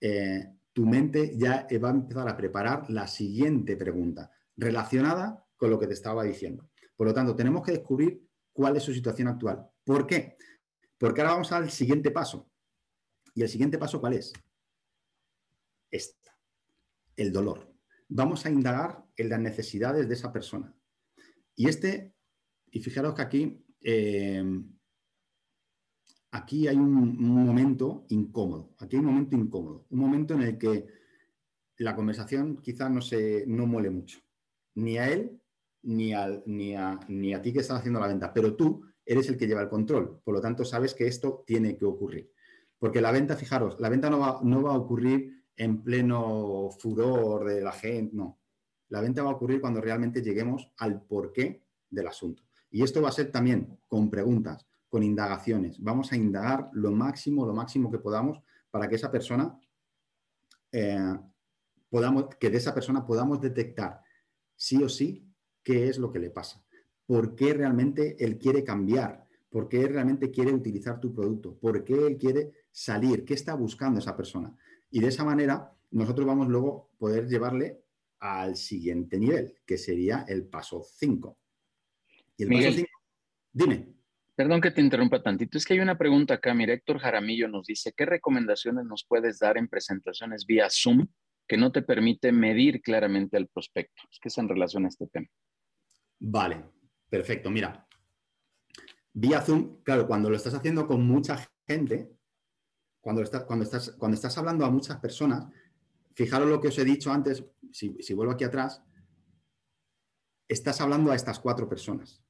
Speaker 2: eh, tu mente ya va a empezar a preparar la siguiente pregunta relacionada con lo que te estaba diciendo. Por lo tanto, tenemos que descubrir cuál es su situación actual. ¿Por qué? Porque ahora vamos al siguiente paso. ¿Y el siguiente paso cuál es? Esta, el dolor. Vamos a indagar en las necesidades de esa persona. Y este, y fijaros que aquí, eh, aquí hay un, momento incómodo, aquí hay un momento incómodo, un momento en el que la conversación quizás no, se, no muele mucho, ni a él ni, ni, a, ni a ti que estás haciendo la venta, pero tú eres el que lleva el control, por lo tanto sabes que esto tiene que ocurrir. Porque la venta, fijaros, la venta no va, no va a ocurrir en pleno furor de la gente, no. La venta va a ocurrir cuando realmente lleguemos al porqué del asunto. Y esto va a ser también con preguntas, con indagaciones. Vamos a indagar lo máximo, lo máximo que podamos para que esa persona, eh, podamos, que de esa persona podamos detectar sí o sí qué es lo que le pasa, por qué realmente él quiere cambiar, por qué realmente quiere utilizar tu producto, por qué él quiere salir, qué está buscando esa persona. Y de esa manera nosotros vamos luego a poder llevarle al siguiente nivel, que sería el paso 5.
Speaker 1: Y el paso 5, dime. Perdón que te interrumpa tantito, es que hay una pregunta acá. Mira, Héctor Jaramillo nos dice, ¿qué recomendaciones nos puedes dar en presentaciones vía Zoom que no te permite medir claramente al prospecto? Es que es en relación a este tema.
Speaker 2: Vale, perfecto. Mira, vía Zoom, claro, cuando lo estás haciendo con mucha gente, cuando, cuando, estás, cuando estás hablando a muchas personas, fijaros lo que os he dicho antes, si, vuelvo aquí atrás, estás hablando a estas cuatro personas.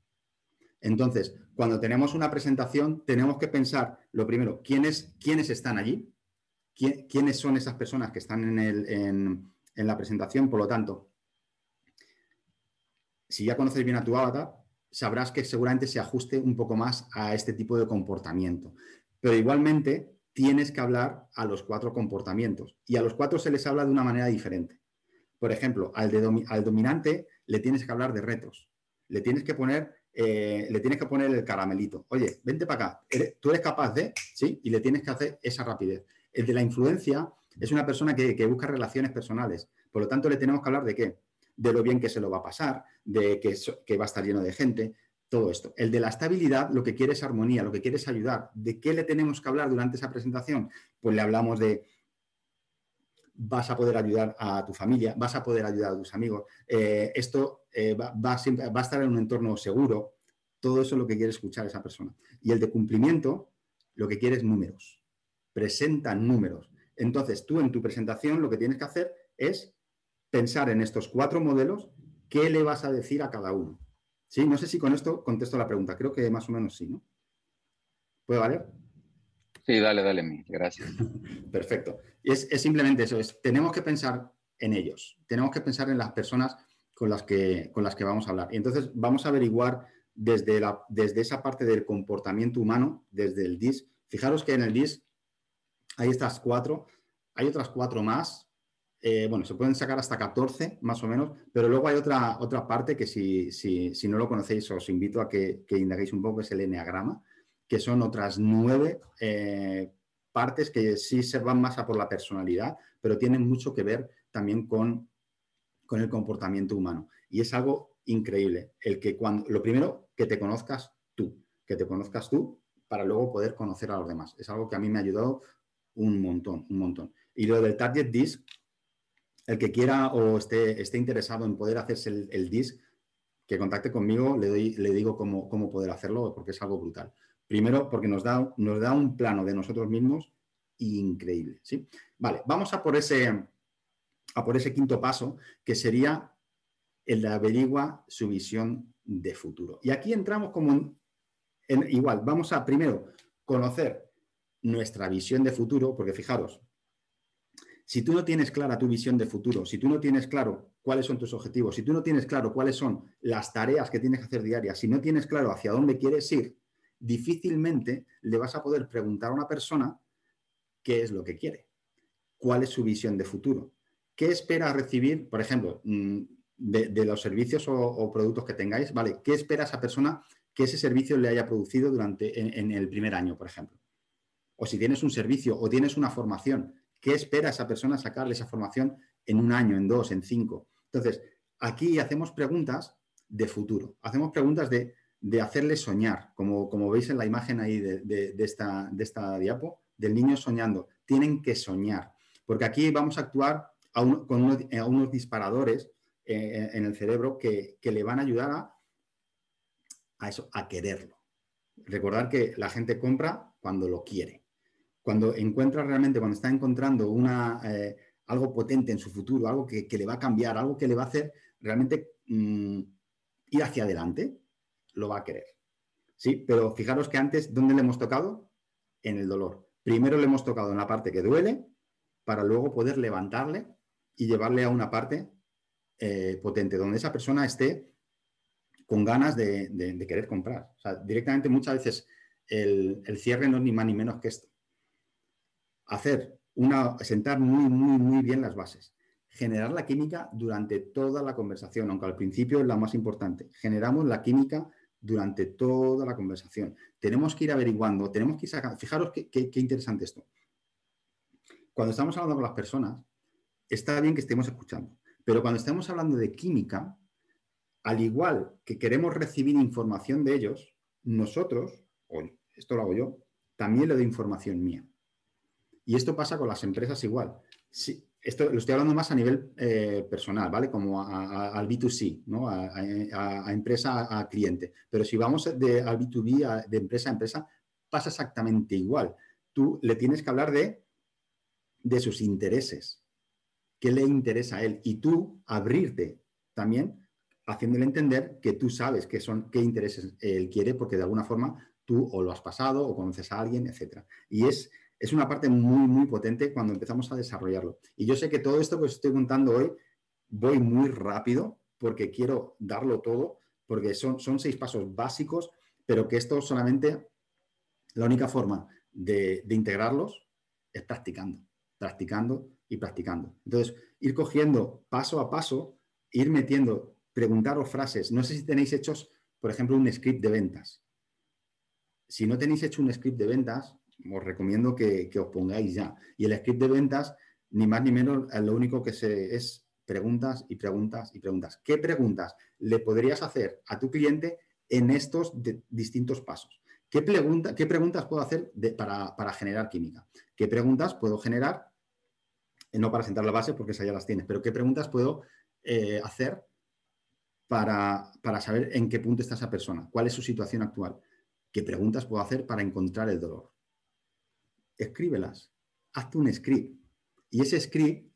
Speaker 2: Entonces, cuando tenemos una presentación, tenemos que pensar, lo primero, ¿quiénes, quiénes están allí? ¿Quiénes son esas personas que están en, en la presentación? Por lo tanto, si ya conoces bien a tu avatar, sabrás que seguramente se ajuste un poco más a este tipo de comportamiento. Pero igualmente tienes que hablar a los cuatro comportamientos y a los cuatro se les habla de una manera diferente. Por ejemplo, al, dominante le tienes que hablar de retos, le tienes que poner, eh, le tienes que poner el caramelito. Oye, vente para acá, tú eres capaz de, ¿sí? Y le tienes que hacer esa rapidez. El de la influencia es una persona que, que busca relaciones personales. Por lo tanto, le tenemos que hablar de qué? De lo bien que se lo va a pasar, de que, va a estar lleno de gente, todo esto. El de la estabilidad lo que quiere es armonía, lo que quiere es ayudar. ¿De qué le tenemos que hablar durante esa presentación? Pues le hablamos de vas a poder ayudar a tu familia, vas a poder ayudar a tus amigos, eh, esto eh, va, va, a estar en un entorno seguro, todo eso es lo que quiere escuchar esa persona. Y el de cumplimiento, lo que quiere es números, presenta números. Entonces, tú en tu presentación lo que tienes que hacer es pensar en estos cuatro modelos, ¿qué le vas a decir a cada uno? ¿Sí? No sé si con esto contesto la pregunta, creo que más o menos sí, ¿no? ¿Puede valer?
Speaker 1: Sí, dale, dale, gracias.
Speaker 2: Perfecto. Es, es simplemente eso, es, tenemos que pensar en ellos, tenemos que pensar en las personas con las que, con las que vamos a hablar. Y entonces vamos a averiguar desde, la, desde esa parte del comportamiento humano, desde el DIS. Fijaros que en el DIS hay estas cuatro, hay otras cuatro más, eh, bueno, se pueden sacar hasta 14 más o menos, pero luego hay otra, otra parte que si, si, no lo conocéis os invito a que, que, indaguéis un poco, es el enneagrama, que son otras nueve eh, partes que sí se van más a por la personalidad, pero tienen mucho que ver también con, con el comportamiento humano. Y es algo increíble, el que cuando, lo primero, que te conozcas tú, que te conozcas tú para luego poder conocer a los demás. Es algo que a mí me ha ayudado un montón, un montón. Y lo del Target Disc, el que quiera o esté, esté interesado en poder hacerse el, el DISC, que contacte conmigo, le, doy, le digo cómo, cómo, poder hacerlo, porque es algo brutal. Primero, porque nos da, nos da un plano de nosotros mismos increíble. ¿sí? Vale, vamos a por, ese, a por ese quinto paso, que sería el de averigua su visión de futuro. Y aquí entramos como en, igual, vamos a primero conocer nuestra visión de futuro, porque fijaros, si tú no tienes clara tu visión de futuro, si tú no tienes claro cuáles son tus objetivos, si tú no tienes claro cuáles son las tareas que tienes que hacer diarias, si no tienes claro hacia dónde quieres ir, difícilmente le vas a poder preguntar a una persona qué es lo que quiere, cuál es su visión de futuro, qué espera recibir, por ejemplo, mm, de, los servicios o, productos que tengáis, ¿vale? ¿Qué espera esa persona que ese servicio le haya producido durante en, el primer año, por ejemplo? O si tienes un servicio o tienes una formación, ¿qué espera esa persona sacarle esa formación en un año, en dos, en cinco? Entonces, aquí hacemos preguntas de futuro, hacemos preguntas de, hacerle soñar, como, como, veis en la imagen ahí de, esta, de esta diapo, del niño soñando. Tienen que soñar, porque aquí vamos a actuar con unos disparadores eh, en el cerebro que, le van a ayudar a, eso, a quererlo. Recordar que la gente compra cuando lo quiere. Cuando encuentra realmente, cuando está encontrando una, eh, algo potente en su futuro, algo que, le va a cambiar, algo que le va a hacer realmente mm, ir hacia adelante, lo va a querer. Sí, pero fijaros que antes, ¿dónde le hemos tocado? En el dolor. Primero le hemos tocado en la parte que duele para luego poder levantarle y llevarle a una parte eh, potente, donde esa persona esté con ganas de, querer comprar. O sea, directamente muchas veces el, cierre no es ni más ni menos que esto. Hacer una, sentar muy, muy, muy bien las bases. Generar la química durante toda la conversación, aunque al principio es la más importante. Generamos la química durante toda la conversación. Tenemos que ir averiguando, tenemos que ir sacando. Fijaros qué, qué interesante esto. Cuando estamos hablando con las personas, está bien que estemos escuchando. Pero cuando estamos hablando de química, al igual que queremos recibir información de ellos, nosotros, o esto lo hago yo, también le doy información mía. Y esto pasa con las empresas igual. esto lo estoy hablando más a nivel eh, personal, ¿vale? Como al B2C, ¿no? A, empresa a cliente. Pero si vamos de, al B2B, de empresa a empresa, pasa exactamente igual. Tú le tienes que hablar de, de sus intereses, qué le interesa a él y tú abrirte también haciéndole entender que tú sabes qué son, qué intereses él quiere, porque de alguna forma tú o lo has pasado o conoces a alguien, etc. Y es, es una parte muy, muy potente cuando empezamos a desarrollarlo. Y yo sé que todo esto que os estoy contando hoy, voy muy rápido porque quiero darlo todo, porque son, son seis pasos básicos, pero que esto solamente, la única forma de, de integrarlos es practicando, practicando, y practicando. Entonces, ir cogiendo paso a paso, ir metiendo, preguntaros frases. No sé si tenéis hechos, por ejemplo, un script de ventas. Si no tenéis hecho un script de ventas, os recomiendo que, os pongáis ya. Y el script de ventas, ni más ni menos, lo único que se, es preguntas y preguntas y preguntas. ¿Qué preguntas le podrías hacer a tu cliente en estos distintos pasos? ¿Qué, pregunta, ¿Qué, preguntas puedo hacer para, para generar química? ¿Qué preguntas puedo generar no para sentar la base porque esas ya las tienes, pero qué preguntas puedo eh, hacer para, saber en qué punto está esa persona, cuál es su situación actual, qué preguntas puedo hacer para encontrar el dolor. Escríbelas, hazte un script y ese script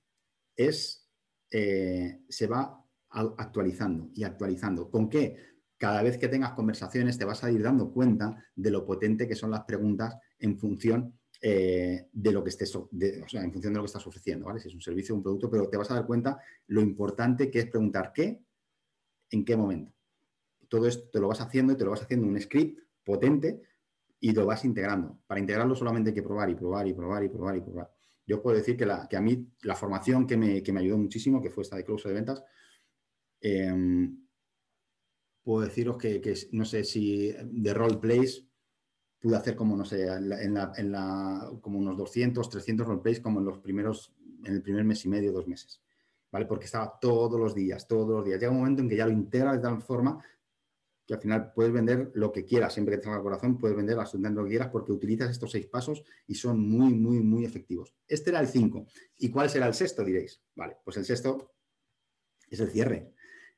Speaker 2: es, eh, se va actualizando y actualizando. ¿Con qué? Cada vez que tengas conversaciones te vas a ir dando cuenta de lo potente que son las preguntas en función eh, de lo que estés, o sea, en función de lo que estás ofreciendo, ¿vale? Si es un servicio o un producto, pero te vas a dar cuenta lo importante que es preguntar qué, en qué momento. Todo esto te lo vas haciendo y te lo vas haciendo un script potente y lo vas integrando. Para integrarlo solamente hay que probar y probar y probar y probar y probar. Yo puedo decir que, la, que a mí la formación que me, ayudó muchísimo, que fue esta de close de ventas, em, puedo deciros que, que, no sé si de role plays pude hacer como, no sé, en la, como unos 200, 300 roleplays como en los primeros, en el primer mes y medio, dos meses, ¿vale? Porque estaba todos los días, todos los días. Llega un momento en que ya lo integra de tal forma al final puedes vender lo que quieras, siempre que tengas el corazón, puedes vender absolutamente lo que quieras porque utilizas estos seis pasos y son muy, muy, muy efectivos. Este era el 5. ¿Y cuál será el sexto, diréis? Vale, pues el sexto es el cierre.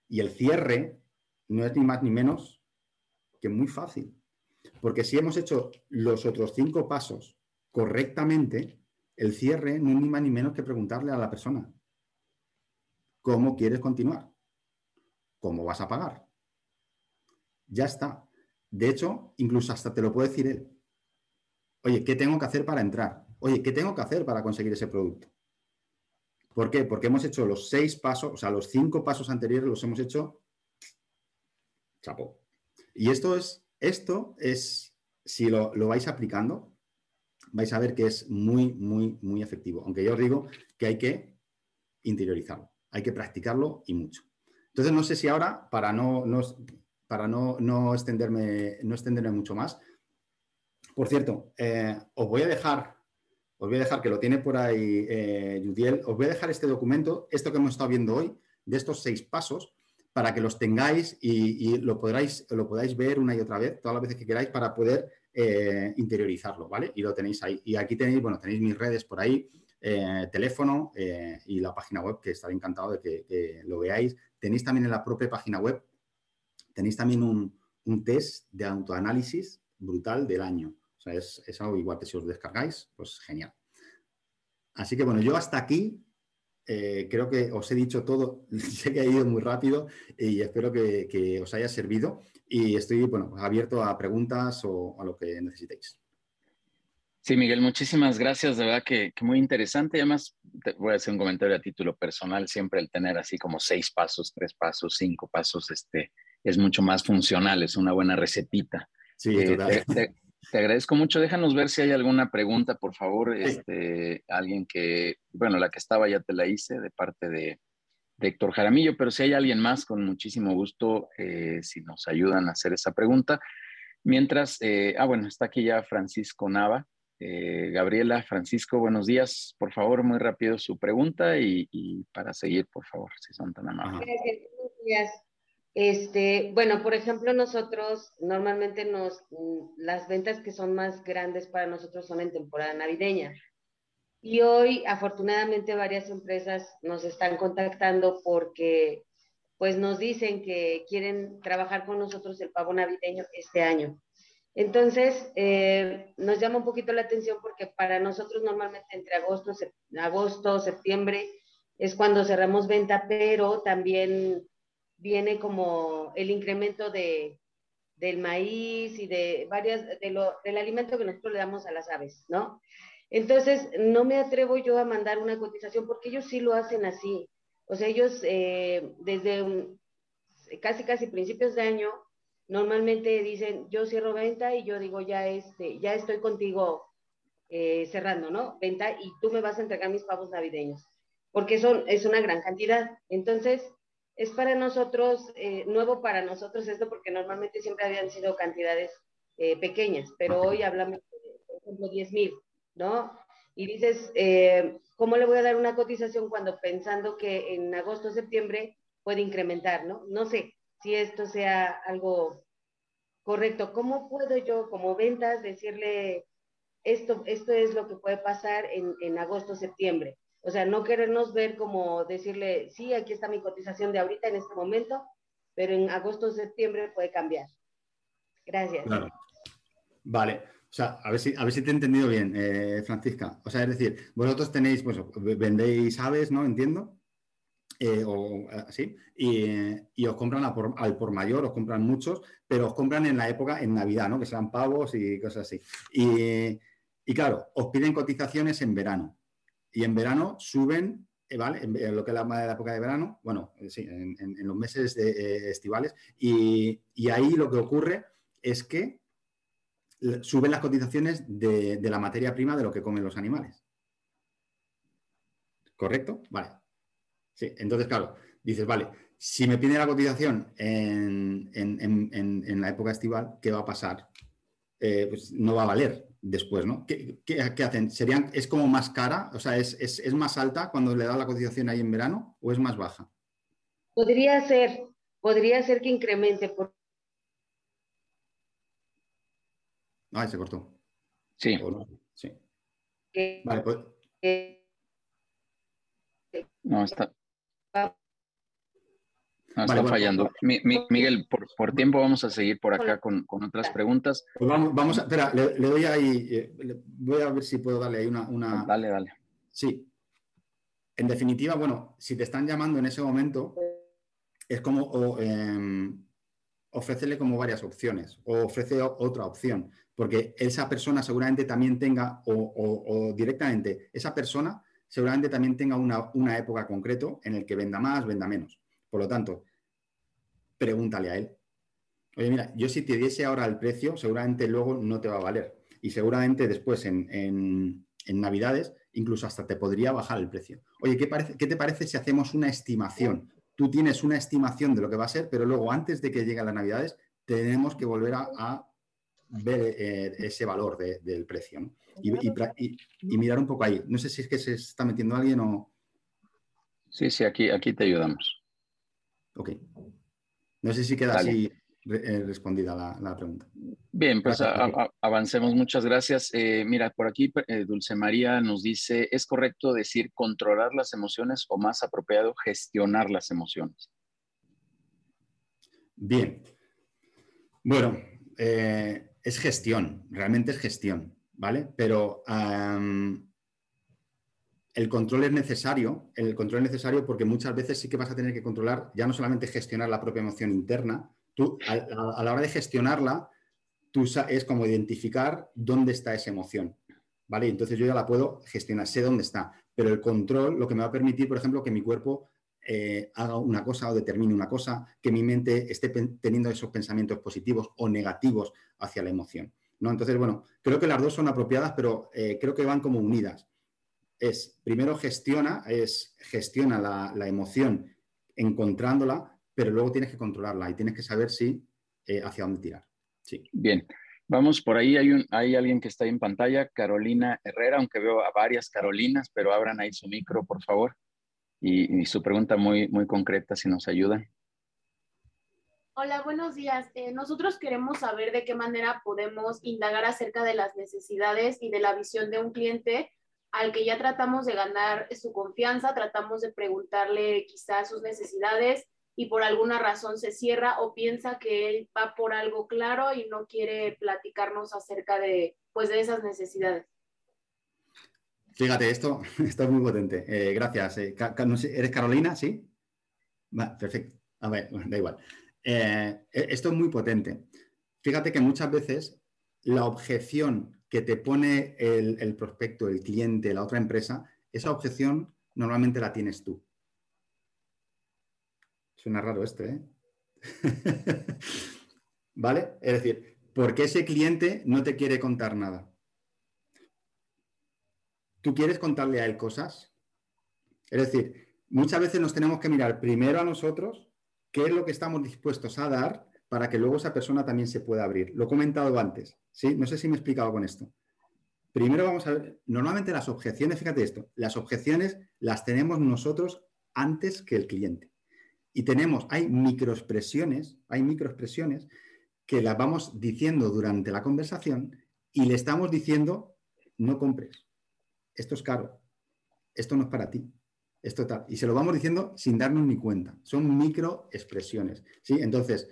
Speaker 2: Y el cierre no es ni más ni menos que muy fácil. Porque si hemos hecho los otros cinco pasos correctamente, el cierre no es ni más ni menos que preguntarle a la persona, ¿cómo quieres continuar? ¿Cómo vas a pagar? Ya está. De hecho, incluso hasta te lo puede decir él. Oye, ¿qué tengo que hacer para entrar? Oye, ¿qué tengo que hacer para conseguir ese producto? ¿Por qué? Porque hemos hecho los seis pasos, o sea, los cinco pasos anteriores los hemos hecho chapo. Y esto es esto es si lo, vais aplicando, vais a ver que es muy, muy, muy efectivo. Aunque yo os digo que hay que interiorizarlo, hay que practicarlo y mucho. Entonces, no sé si ahora, para no, para no, extenderme, no extenderme mucho más, por cierto, eh, os voy a dejar, os voy a dejar que lo tiene por ahí eh, Judiel, os voy a dejar este documento, esto que hemos estado viendo hoy, de estos seis pasos, para que los tengáis y, lo, podráis, lo podáis ver una y otra vez, todas las veces que queráis, para poder eh, interiorizarlo, ¿vale? Y lo tenéis ahí. Y aquí tenéis, bueno, tenéis mis redes por ahí, eh, teléfono y la página web, que estaré encantado de que, lo veáis. Tenéis también en la propia página web, tenéis también un, test de autoanálisis brutal del año. O sea, es, es algo igual que si os descargáis, pues genial. Así que bueno, yo hasta aquí eh, creo que os he dicho todo, sé que ha ido muy rápido y espero que, os haya servido y estoy bueno, abierto a preguntas o a lo que necesitéis.
Speaker 1: Sí, Miguel, muchísimas gracias, de verdad que, muy interesante. Y además, voy a hacer un comentario a título personal, siempre el tener así como seis pasos, tres pasos, cinco pasos, este, es mucho más funcional, es una buena recetita.
Speaker 2: Sí, eh,
Speaker 1: te agradezco mucho. Déjanos ver si hay alguna pregunta, por favor. Este, alguien que, bueno, la que estaba ya te la hice de parte de, Héctor Jaramillo, pero si hay alguien más, con muchísimo gusto, eh, si nos ayudan a hacer esa pregunta. Mientras, eh, ah, bueno, está aquí ya Francisco Nava. Eh, Gabriela, Francisco, buenos días. Por favor, muy rápido su pregunta y, y para seguir, por favor, si son tan amables.
Speaker 4: Buenos días. Este, bueno, por ejemplo, nosotros normalmente nos, mm, las ventas que son más grandes para nosotros son en temporada navideña. Y hoy, afortunadamente, varias empresas nos están contactando porque pues nos dicen que quieren trabajar con nosotros el pavo navideño este año. Entonces, eh, nos llama un poquito la atención porque para nosotros normalmente entre agosto, agosto, septiembre es cuando cerramos venta, pero también viene como el incremento de, del maíz y de varias, de lo, del alimento que nosotros le damos a las aves, ¿no? Entonces, no me atrevo yo a mandar una cotización porque ellos sí lo hacen así. O sea, ellos eh, desde casi, casi principios de año, normalmente dicen, yo cierro venta y yo digo, ya, este, ya estoy contigo eh, cerrando, ¿no? Venta y tú me vas a entregar mis pavos navideños, porque son, es una gran cantidad. Entonces, es para nosotros, eh, nuevo para nosotros esto, porque normalmente siempre habían sido cantidades eh, pequeñas, pero hoy hablamos de, por ejemplo, 10 mil, ¿no? Y dices, eh, ¿cómo le voy a dar una cotización cuando pensando que en agosto o septiembre puede incrementar, ¿no? No sé si esto sea algo correcto. ¿Cómo puedo yo, como ventas, decirle esto, esto es lo que puede pasar en, en agosto o septiembre? O sea, no querernos ver como decirle, sí, aquí está mi cotización de ahorita en este momento, pero en agosto o septiembre puede cambiar. Gracias.
Speaker 2: Claro. Vale. O sea, a ver si, a ver si te he entendido bien, eh, Francisca. O sea, es decir, vosotros tenéis, pues, vendéis aves, ¿no? Entiendo. Eh, o así, y, os compran al por mayor, os compran muchos, pero os compran en la época, en Navidad, ¿no? Que sean pavos y cosas así. Y, y claro, os piden cotizaciones en verano y en verano suben, eh, ¿vale? En, lo que es la, época de verano, bueno, eh, sí, en, los meses eh, estivales, y, ahí lo que ocurre es que suben las cotizaciones de, la materia prima de lo que comen los animales. ¿Correcto? Vale. Sí, entonces, claro, dices, vale, si me pide la cotización en, la época estival, ¿qué va a pasar? pues no va a valer, después, ¿no? ¿Qué, hacen? ¿Serían, ¿Es como más cara? O sea, ¿es, más alta cuando le da la cotización ahí en verano o es más baja?
Speaker 4: Podría ser, podría ser que incremente. Por...
Speaker 2: Ah, se cortó.
Speaker 1: Sí.
Speaker 2: sí. vale, pues...
Speaker 1: No, está. No, está fallando. Miguel, por, tiempo vamos a seguir por acá con, otras preguntas.
Speaker 2: Pues vamos, a, espera, le, doy ahí, eh, voy a ver si puedo darle ahí una,
Speaker 1: Dale, dale.
Speaker 2: Sí. En definitiva, bueno, si te están llamando en ese momento, es como o, em, ofrécele como varias opciones o ofrece otra opción, porque esa persona seguramente también tenga, o, directamente, esa persona seguramente también tenga una, una época concreto en el que venda más, venda menos. Por lo tanto, pregúntale a él. Oye, mira, yo si te diese ahora el precio, seguramente luego no te va a valer. Y seguramente después en, Navidades, incluso hasta te podría bajar el precio. Oye, ¿qué, parece, ¿qué te parece si hacemos una estimación? Tú tienes una estimación de lo que va a ser, pero luego antes de que lleguen las Navidades, tenemos que volver a, ver eh, ese valor del precio. Y, mirar un poco ahí. No sé si es que se está metiendo alguien o...
Speaker 1: Sí, sí, aquí, aquí te ayudamos.
Speaker 2: Ok. No sé si queda así eh, respondida la, pregunta.
Speaker 1: Bien, pues avancemos. Muchas gracias. Eh, mira, por aquí eh, Dulce María nos dice, ¿es correcto decir controlar las emociones o más apropiado gestionar las emociones?
Speaker 2: Bien. Bueno, es gestión, realmente es gestión, ¿vale? Pero el control es necesario, el control es necesario porque muchas veces sí que vas a tener que controlar, ya no solamente gestionar la propia emoción interna, tú a, la hora de gestionarla, tú es como identificar dónde está esa emoción, ¿vale? Entonces yo ya la puedo gestionar, sé dónde está, pero el control lo que me va a permitir, por ejemplo, que mi cuerpo eh, haga una cosa o determine una cosa, que mi mente esté teniendo esos pensamientos positivos o negativos hacia la emoción. ¿no? Entonces, bueno, creo que las dos son apropiadas, pero eh, creo que van como unidas es, primero gestiona, es, gestiona la, emoción encontrándola, pero luego tienes que controlarla y tienes que saber si eh, hacia dónde tirar. Sí.
Speaker 1: Bien, vamos por ahí. Hay, un, hay alguien que está en pantalla, Carolina Herrera, aunque veo a varias Carolinas, pero abran ahí su micro, por favor. Y, su pregunta muy, muy concreta, si nos ayudan.
Speaker 5: Hola, buenos días. Eh, nosotros queremos saber de qué manera podemos indagar acerca de las necesidades y de la visión de un cliente al que ya tratamos de ganar su confianza, tratamos de preguntarle quizás sus necesidades y por alguna razón se cierra o piensa que él va por algo claro y no quiere platicarnos acerca de, pues, de esas necesidades.
Speaker 2: Fíjate, esto, esto es muy potente. Eh, gracias. Eh, ¿Eres Carolina? ¿Sí? perfecto. A ver, da igual. Eh, e, esto es muy potente. Fíjate que muchas veces la objeción que te pone el, prospecto, el cliente, la otra empresa, esa objeción normalmente la tienes tú. Suena raro esto, ¿eh? ¿Vale? Es decir, ¿por qué ese cliente no te quiere contar nada? ¿Tú quieres contarle a él cosas? Es decir, muchas veces nos tenemos que mirar primero a nosotros qué es lo que estamos dispuestos a dar para que luego esa persona también se pueda abrir. Lo he comentado antes, ¿sí? No sé si me he explicado con esto. Primero vamos a ver, normalmente las objeciones, fíjate esto, las objeciones las tenemos nosotros antes que el cliente. Y tenemos, hay microexpresiones, hay microexpresiones que las vamos diciendo durante la conversación y le estamos diciendo, no compres, esto es caro, esto no es para ti, esto tal. Y se lo vamos diciendo sin darnos ni cuenta. Son microexpresiones, ¿sí? Entonces,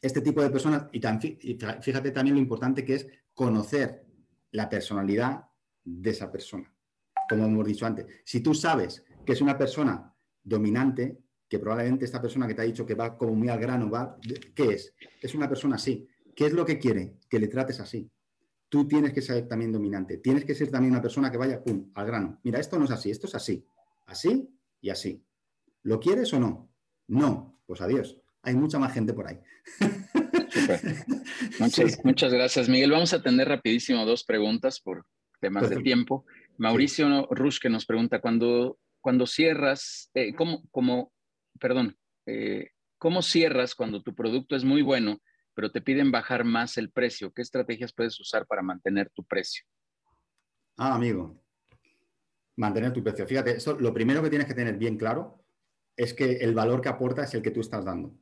Speaker 2: este tipo de personas, y, fíjate también lo importante que es conocer la personalidad de esa persona. Como hemos dicho antes, si tú sabes que es una persona dominante, que probablemente esta persona que te ha dicho que va como muy al grano, va, ¿qué es? Es una persona así. ¿Qué es lo que quiere? Que le trates así. Tú tienes que ser también dominante. Tienes que ser también una persona que vaya, pum, al grano. Mira, esto no es así, esto es así. Así y así. ¿Lo quieres o no? No. Pues adiós hay mucha más gente por ahí.
Speaker 1: Muchas, muchas gracias, Miguel. Vamos a atender rapidísimo dos preguntas por temas de tiempo. Mauricio Rush que nos pregunta, cuando, cuando cierras, eh, ¿cómo, perdón, eh, ¿cómo cierras cuando tu producto es muy bueno, pero te piden bajar más el precio? ¿Qué estrategias puedes usar para mantener tu precio?
Speaker 2: Ah, amigo, mantener tu precio. Fíjate, eso, lo primero que tienes que tener bien claro es que el valor que aporta es el que tú estás dando.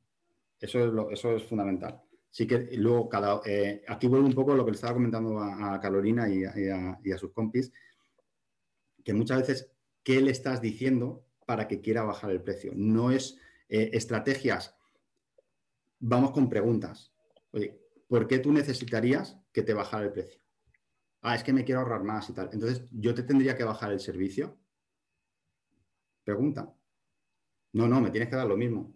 Speaker 2: Eso es, lo, eso es fundamental. Sí que luego, cada, eh, aquí vuelvo un poco a lo que le estaba comentando a, Carolina y a, sus compis, que muchas veces, ¿qué le estás diciendo para que quiera bajar el precio? No es eh, estrategias, vamos con preguntas. Oye, ¿por qué tú necesitarías que te bajara el precio? Ah, es que me quiero ahorrar más y tal. Entonces, ¿yo te tendría que bajar el servicio? Pregunta. No, no, me tienes que dar lo mismo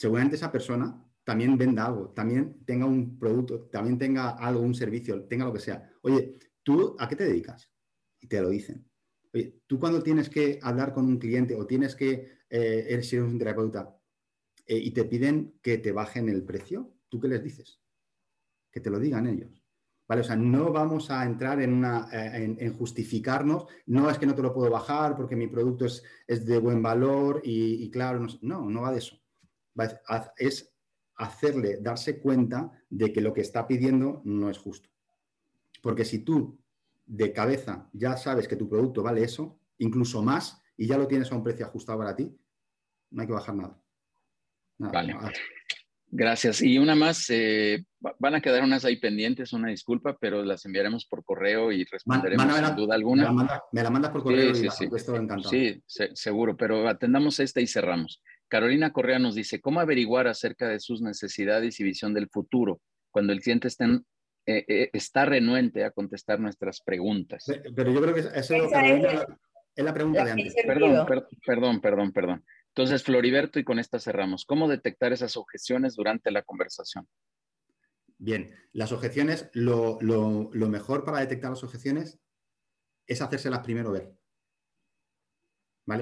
Speaker 2: seguramente esa persona también venda algo, también tenga un producto, también tenga algo, un servicio, tenga lo que sea. Oye, ¿tú a qué te dedicas? Y te lo dicen. Oye, tú cuando tienes que hablar con un cliente o tienes que, eh, eres un terapeuta eh, y te piden que te bajen el precio, ¿tú qué les dices? Que te lo digan ellos. ¿Vale? O sea, no vamos a entrar en, una, eh, en, justificarnos, no es que no te lo puedo bajar porque mi producto es, es de buen valor y, claro, no, no, va de eso. Es hacerle darse cuenta de que lo que está pidiendo no es justo. Porque si tú de cabeza ya sabes que tu producto vale eso, incluso más, y ya lo tienes a un precio ajustado para ti, no hay que bajar nada.
Speaker 1: vale. Gracias. Y una más, eh, van a quedar unas ahí pendientes, una disculpa, pero las enviaremos por correo y responderemos sin duda alguna.
Speaker 2: Me la, mandas por correo
Speaker 1: sí,
Speaker 2: y sí,
Speaker 1: encantado. Sí, seguro, pero atendamos esta y cerramos. Carolina Correa nos dice, ¿cómo averiguar acerca de sus necesidades y visión del futuro cuando el cliente está, eh, eh, está renuente a contestar nuestras preguntas?
Speaker 2: Pero yo creo que eso, Carolina, es la pregunta de antes.
Speaker 1: Perdón, perdón, perdón, perdón. Entonces, Floriberto, y con esta cerramos. ¿Cómo detectar esas objeciones durante la conversación?
Speaker 2: Bien, las objeciones, lo, mejor para detectar las objeciones es hacérselas primero ver.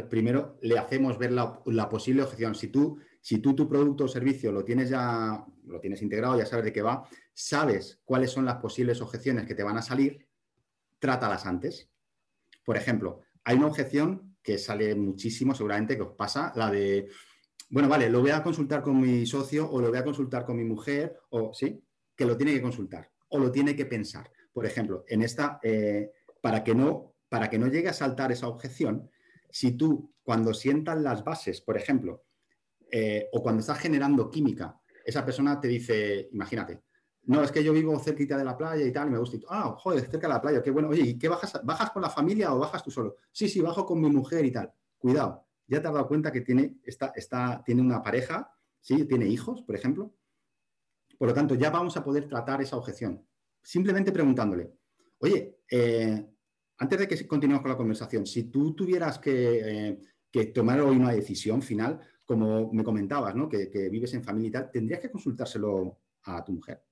Speaker 2: Primero le hacemos ver la, posible objeción. Si tú, si tú tu producto o servicio lo tienes ya, lo tienes integrado, ya sabes de qué va, sabes cuáles son las posibles objeciones que te van a salir, trátalas antes. Por ejemplo, hay una objeción que sale muchísimo, seguramente que os pasa, la de, bueno, vale, lo voy a consultar con mi socio o lo voy a consultar con mi mujer, o sí, que lo tiene que consultar o lo tiene que pensar. Por ejemplo, en esta, eh, para, que no, para que no llegue a saltar esa objeción, si tú cuando sientas las bases, por ejemplo, eh, o cuando estás generando química, esa persona te dice, imagínate, no, es que yo vivo cerquita de la playa y tal, y me gusta. Y, ah, joder, cerca de la playa, qué bueno. Oye, ¿y qué bajas? ¿Bajas con la familia o bajas tú solo? Sí, sí, bajo con mi mujer y tal. Cuidado, ya te has dado cuenta que tiene, está, está, tiene una pareja, ¿sí? Tiene hijos, por ejemplo. Por lo tanto, ya vamos a poder tratar esa objeción. Simplemente preguntándole, oye, eh, antes de que continuemos con la conversación, si tú tuvieras que, eh, tomar hoy una decisión final, como me comentabas, ¿no? Que, vives en familia y tal, ¿tendrías que consultárselo a tu mujer?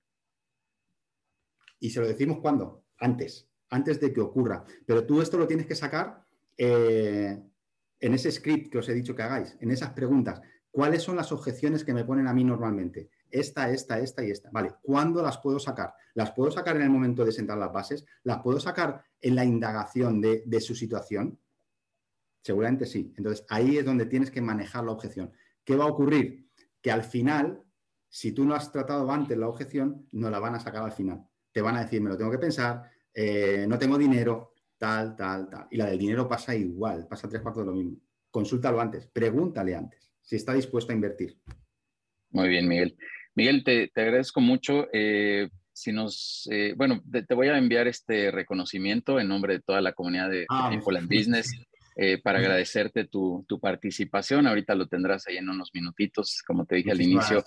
Speaker 2: Y se lo decimos cuando? Antes, antes de que ocurra. Pero tú esto lo tienes que sacar eh, en ese script que os he dicho que hagáis, en esas preguntas. ¿Cuáles son las objeciones que me ponen a mí normalmente? Esta, esta, esta y esta. Vale, ¿cuándo las puedo sacar? ¿Las puedo sacar en el momento de sentar las bases? ¿Las puedo sacar en la indagación de, su situación? Seguramente sí. Entonces, ahí es donde tienes que manejar la objeción. ¿Qué va a ocurrir? Que al final, si tú no has tratado antes la objeción, no la van a sacar al final te van a decir, me lo tengo que pensar, eh, no tengo dinero, tal, tal, tal. Y la del dinero pasa igual, pasa tres cuartos de lo mismo. Consúltalo antes, pregúntale antes si está dispuesto a invertir.
Speaker 1: Muy bien, Miguel. Miguel, te, agradezco mucho. Eh, si nos, eh, bueno, te, voy a enviar este reconocimiento en nombre de toda la comunidad de, ah, Business para agradecerte tu, participación. Ahorita lo tendrás ahí en unos minutitos, como te dije al inicio.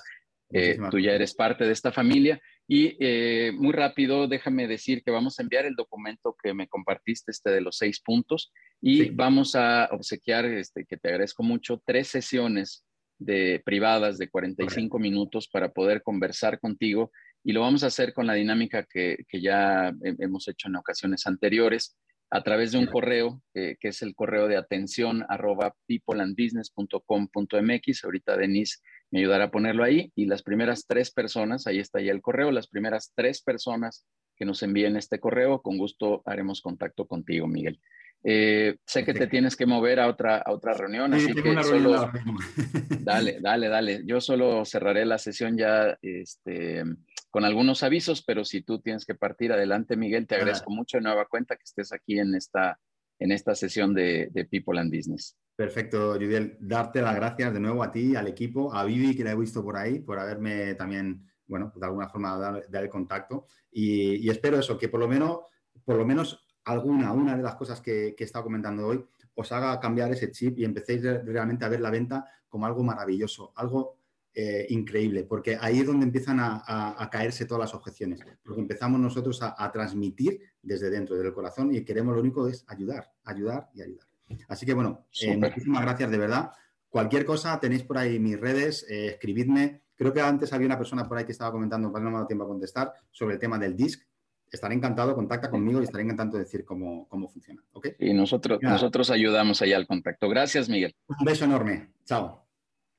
Speaker 1: tú ya eres parte de esta familia y eh, muy rápido, déjame decir que vamos a enviar el documento que me compartiste, este de los seis puntos, y vamos a obsequiar, este, que te agradezco mucho, tres sesiones de privadas de 45 minutos para poder conversar contigo y lo vamos a hacer con la dinámica que, que ya hemos hecho en ocasiones anteriores a través de un correo, que es el correo de atención arroba peopleandbusiness.com.mx. Ahorita Denise me ayudará a ponerlo ahí. Y las primeras tres personas, ahí está ya el correo, las primeras tres personas que nos envíen este correo, con gusto haremos contacto contigo, Miguel. Eh, sé que te tienes que mover a otra, a otra reunión, así que solo... dale, dale, dale. Yo solo cerraré la sesión ya este, con algunos avisos, pero si tú tienes que partir adelante, Miguel, te agradezco mucho de nueva cuenta que estés aquí en esta, en esta sesión de, de People and Business.
Speaker 2: Perfecto, Judiel. Darte las gracias de nuevo a ti, al equipo, a Vivi, que la he visto por ahí, por haberme también, bueno, de alguna forma dar, el contacto. Y, espero eso, que por lo menos, por lo menos alguna, una de las cosas que, que he estado comentando hoy, os haga cambiar ese chip y empecéis realmente a ver la venta como algo maravilloso, algo eh, increíble, porque ahí es donde empiezan a, caerse todas las objeciones, porque empezamos nosotros a, transmitir desde dentro, del corazón, y queremos lo único es ayudar, ayudar y ayudar. Así que bueno, eh, muchísimas gracias de verdad. Cualquier cosa, tenéis por ahí mis redes, eh, escribidme. Creo que antes había una persona por ahí que estaba comentando, pero no me ha dado tiempo a contestar, sobre el tema del disc. Estaré encantado, contacta conmigo y estaré encantado de decir cómo, cómo funciona.
Speaker 1: Y nosotros, nosotros ayudamos allá al contacto. Gracias, Miguel.
Speaker 2: Un beso enorme. Chao.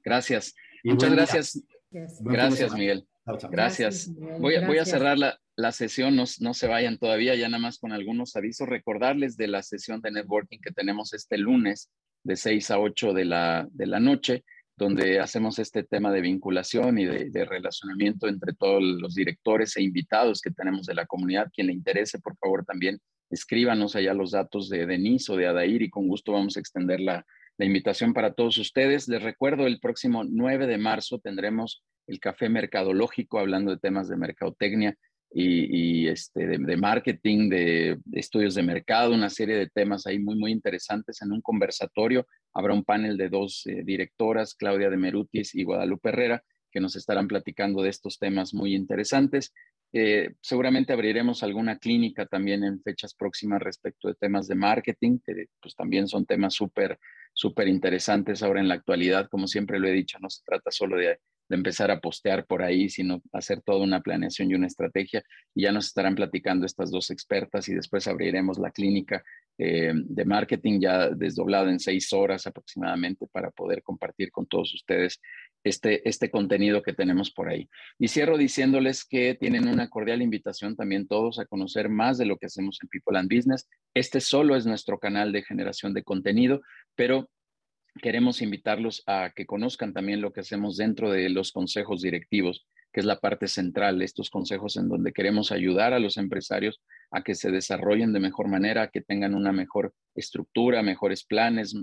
Speaker 1: Gracias. Muchas gracias. Gracias, Miguel. Gracias. Voy, voy, a cerrar la, la sesión, no, no, se vayan todavía, ya nada más con algunos avisos. Recordarles de la sesión de networking que tenemos este lunes de 6 a 8 de la, de la noche, donde hacemos este tema de vinculación y de, relacionamiento entre todos los directores e invitados que tenemos de la comunidad. Quien le interese, por favor, también escríbanos allá los datos de Denise o de Adair y con gusto vamos a extender la, la invitación para todos ustedes. Les recuerdo, el próximo 9 de marzo tendremos el café mercadológico hablando de temas de mercadotecnia y, este, de, marketing, de, estudios de mercado, una serie de temas ahí muy, muy interesantes en un conversatorio. Habrá un panel de dos eh, directoras, Claudia de Merutis y Guadalupe Herrera, que nos estarán platicando de estos temas muy interesantes. Eh, seguramente abriremos alguna clínica también en fechas próximas respecto de temas de marketing, que pues también son temas súper, súper interesantes ahora en la actualidad. Como siempre lo he dicho, no se trata solo de de empezar a postear por ahí, sino hacer toda una planeación y una estrategia. Y ya nos estarán platicando estas dos expertas y después abriremos la clínica eh, de marketing ya desdoblada en seis horas aproximadamente para poder compartir con todos ustedes este, este contenido que tenemos por ahí. Y cierro diciéndoles que tienen una cordial invitación también todos a conocer más de lo que hacemos en People and Business. Este solo es nuestro canal de generación de contenido, pero queremos invitarlos a que conozcan también lo que hacemos dentro de los consejos directivos, que es la parte central de estos consejos en donde queremos ayudar a los empresarios a que se desarrollen de mejor manera, que tengan una mejor estructura, mejores planes,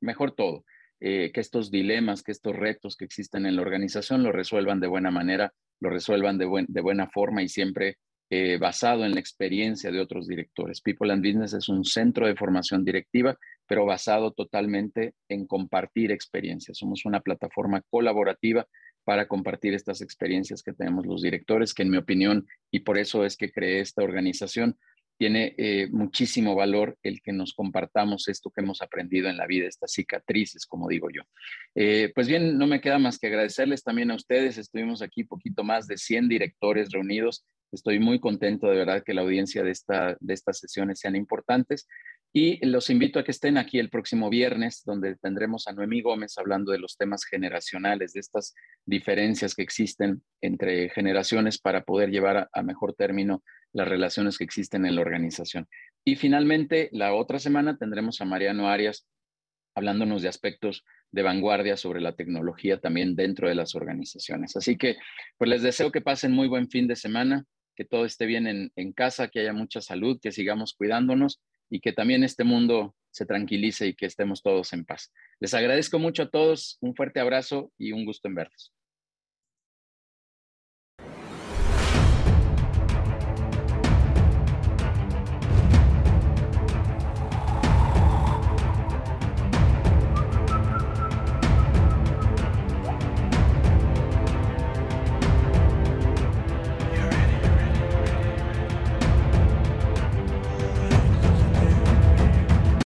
Speaker 1: mejor todo. Eh, que estos dilemas, que estos retos que existen en la organización lo resuelvan de buena manera, lo resuelvan de buena forma y siempre eh, basado en la experiencia de otros directores. People and Business es un centro de formación directiva pero basado totalmente en compartir experiencias. Somos una plataforma colaborativa para compartir estas experiencias que tenemos los directores, que en mi opinión, y por eso es que creé esta organización, tiene eh, muchísimo valor el que nos compartamos esto que hemos aprendido en la vida, estas cicatrices, como digo yo. Eh, pues bien, no me queda más que agradecerles también a ustedes. Estuvimos aquí poquito más de 100 directores reunidos. Estoy muy contento de verdad que la audiencia de, esta, de estas sesiones sean importantes. Y los invito a que estén aquí el próximo viernes, donde tendremos a Noemí Gómez hablando de los temas generacionales, de estas diferencias que existen entre generaciones para poder llevar a, mejor término las relaciones que existen en la organización. Y finalmente, la otra semana tendremos a Mariano Arias hablándonos de aspectos de vanguardia sobre la tecnología también dentro de las organizaciones. Así que, pues les deseo que pasen muy buen fin de semana, que todo esté bien en, en casa, que haya mucha salud, que sigamos cuidándonos y que también este mundo se tranquilice y que estemos todos en paz. Les agradezco mucho a todos, un fuerte abrazo y un gusto en verlos.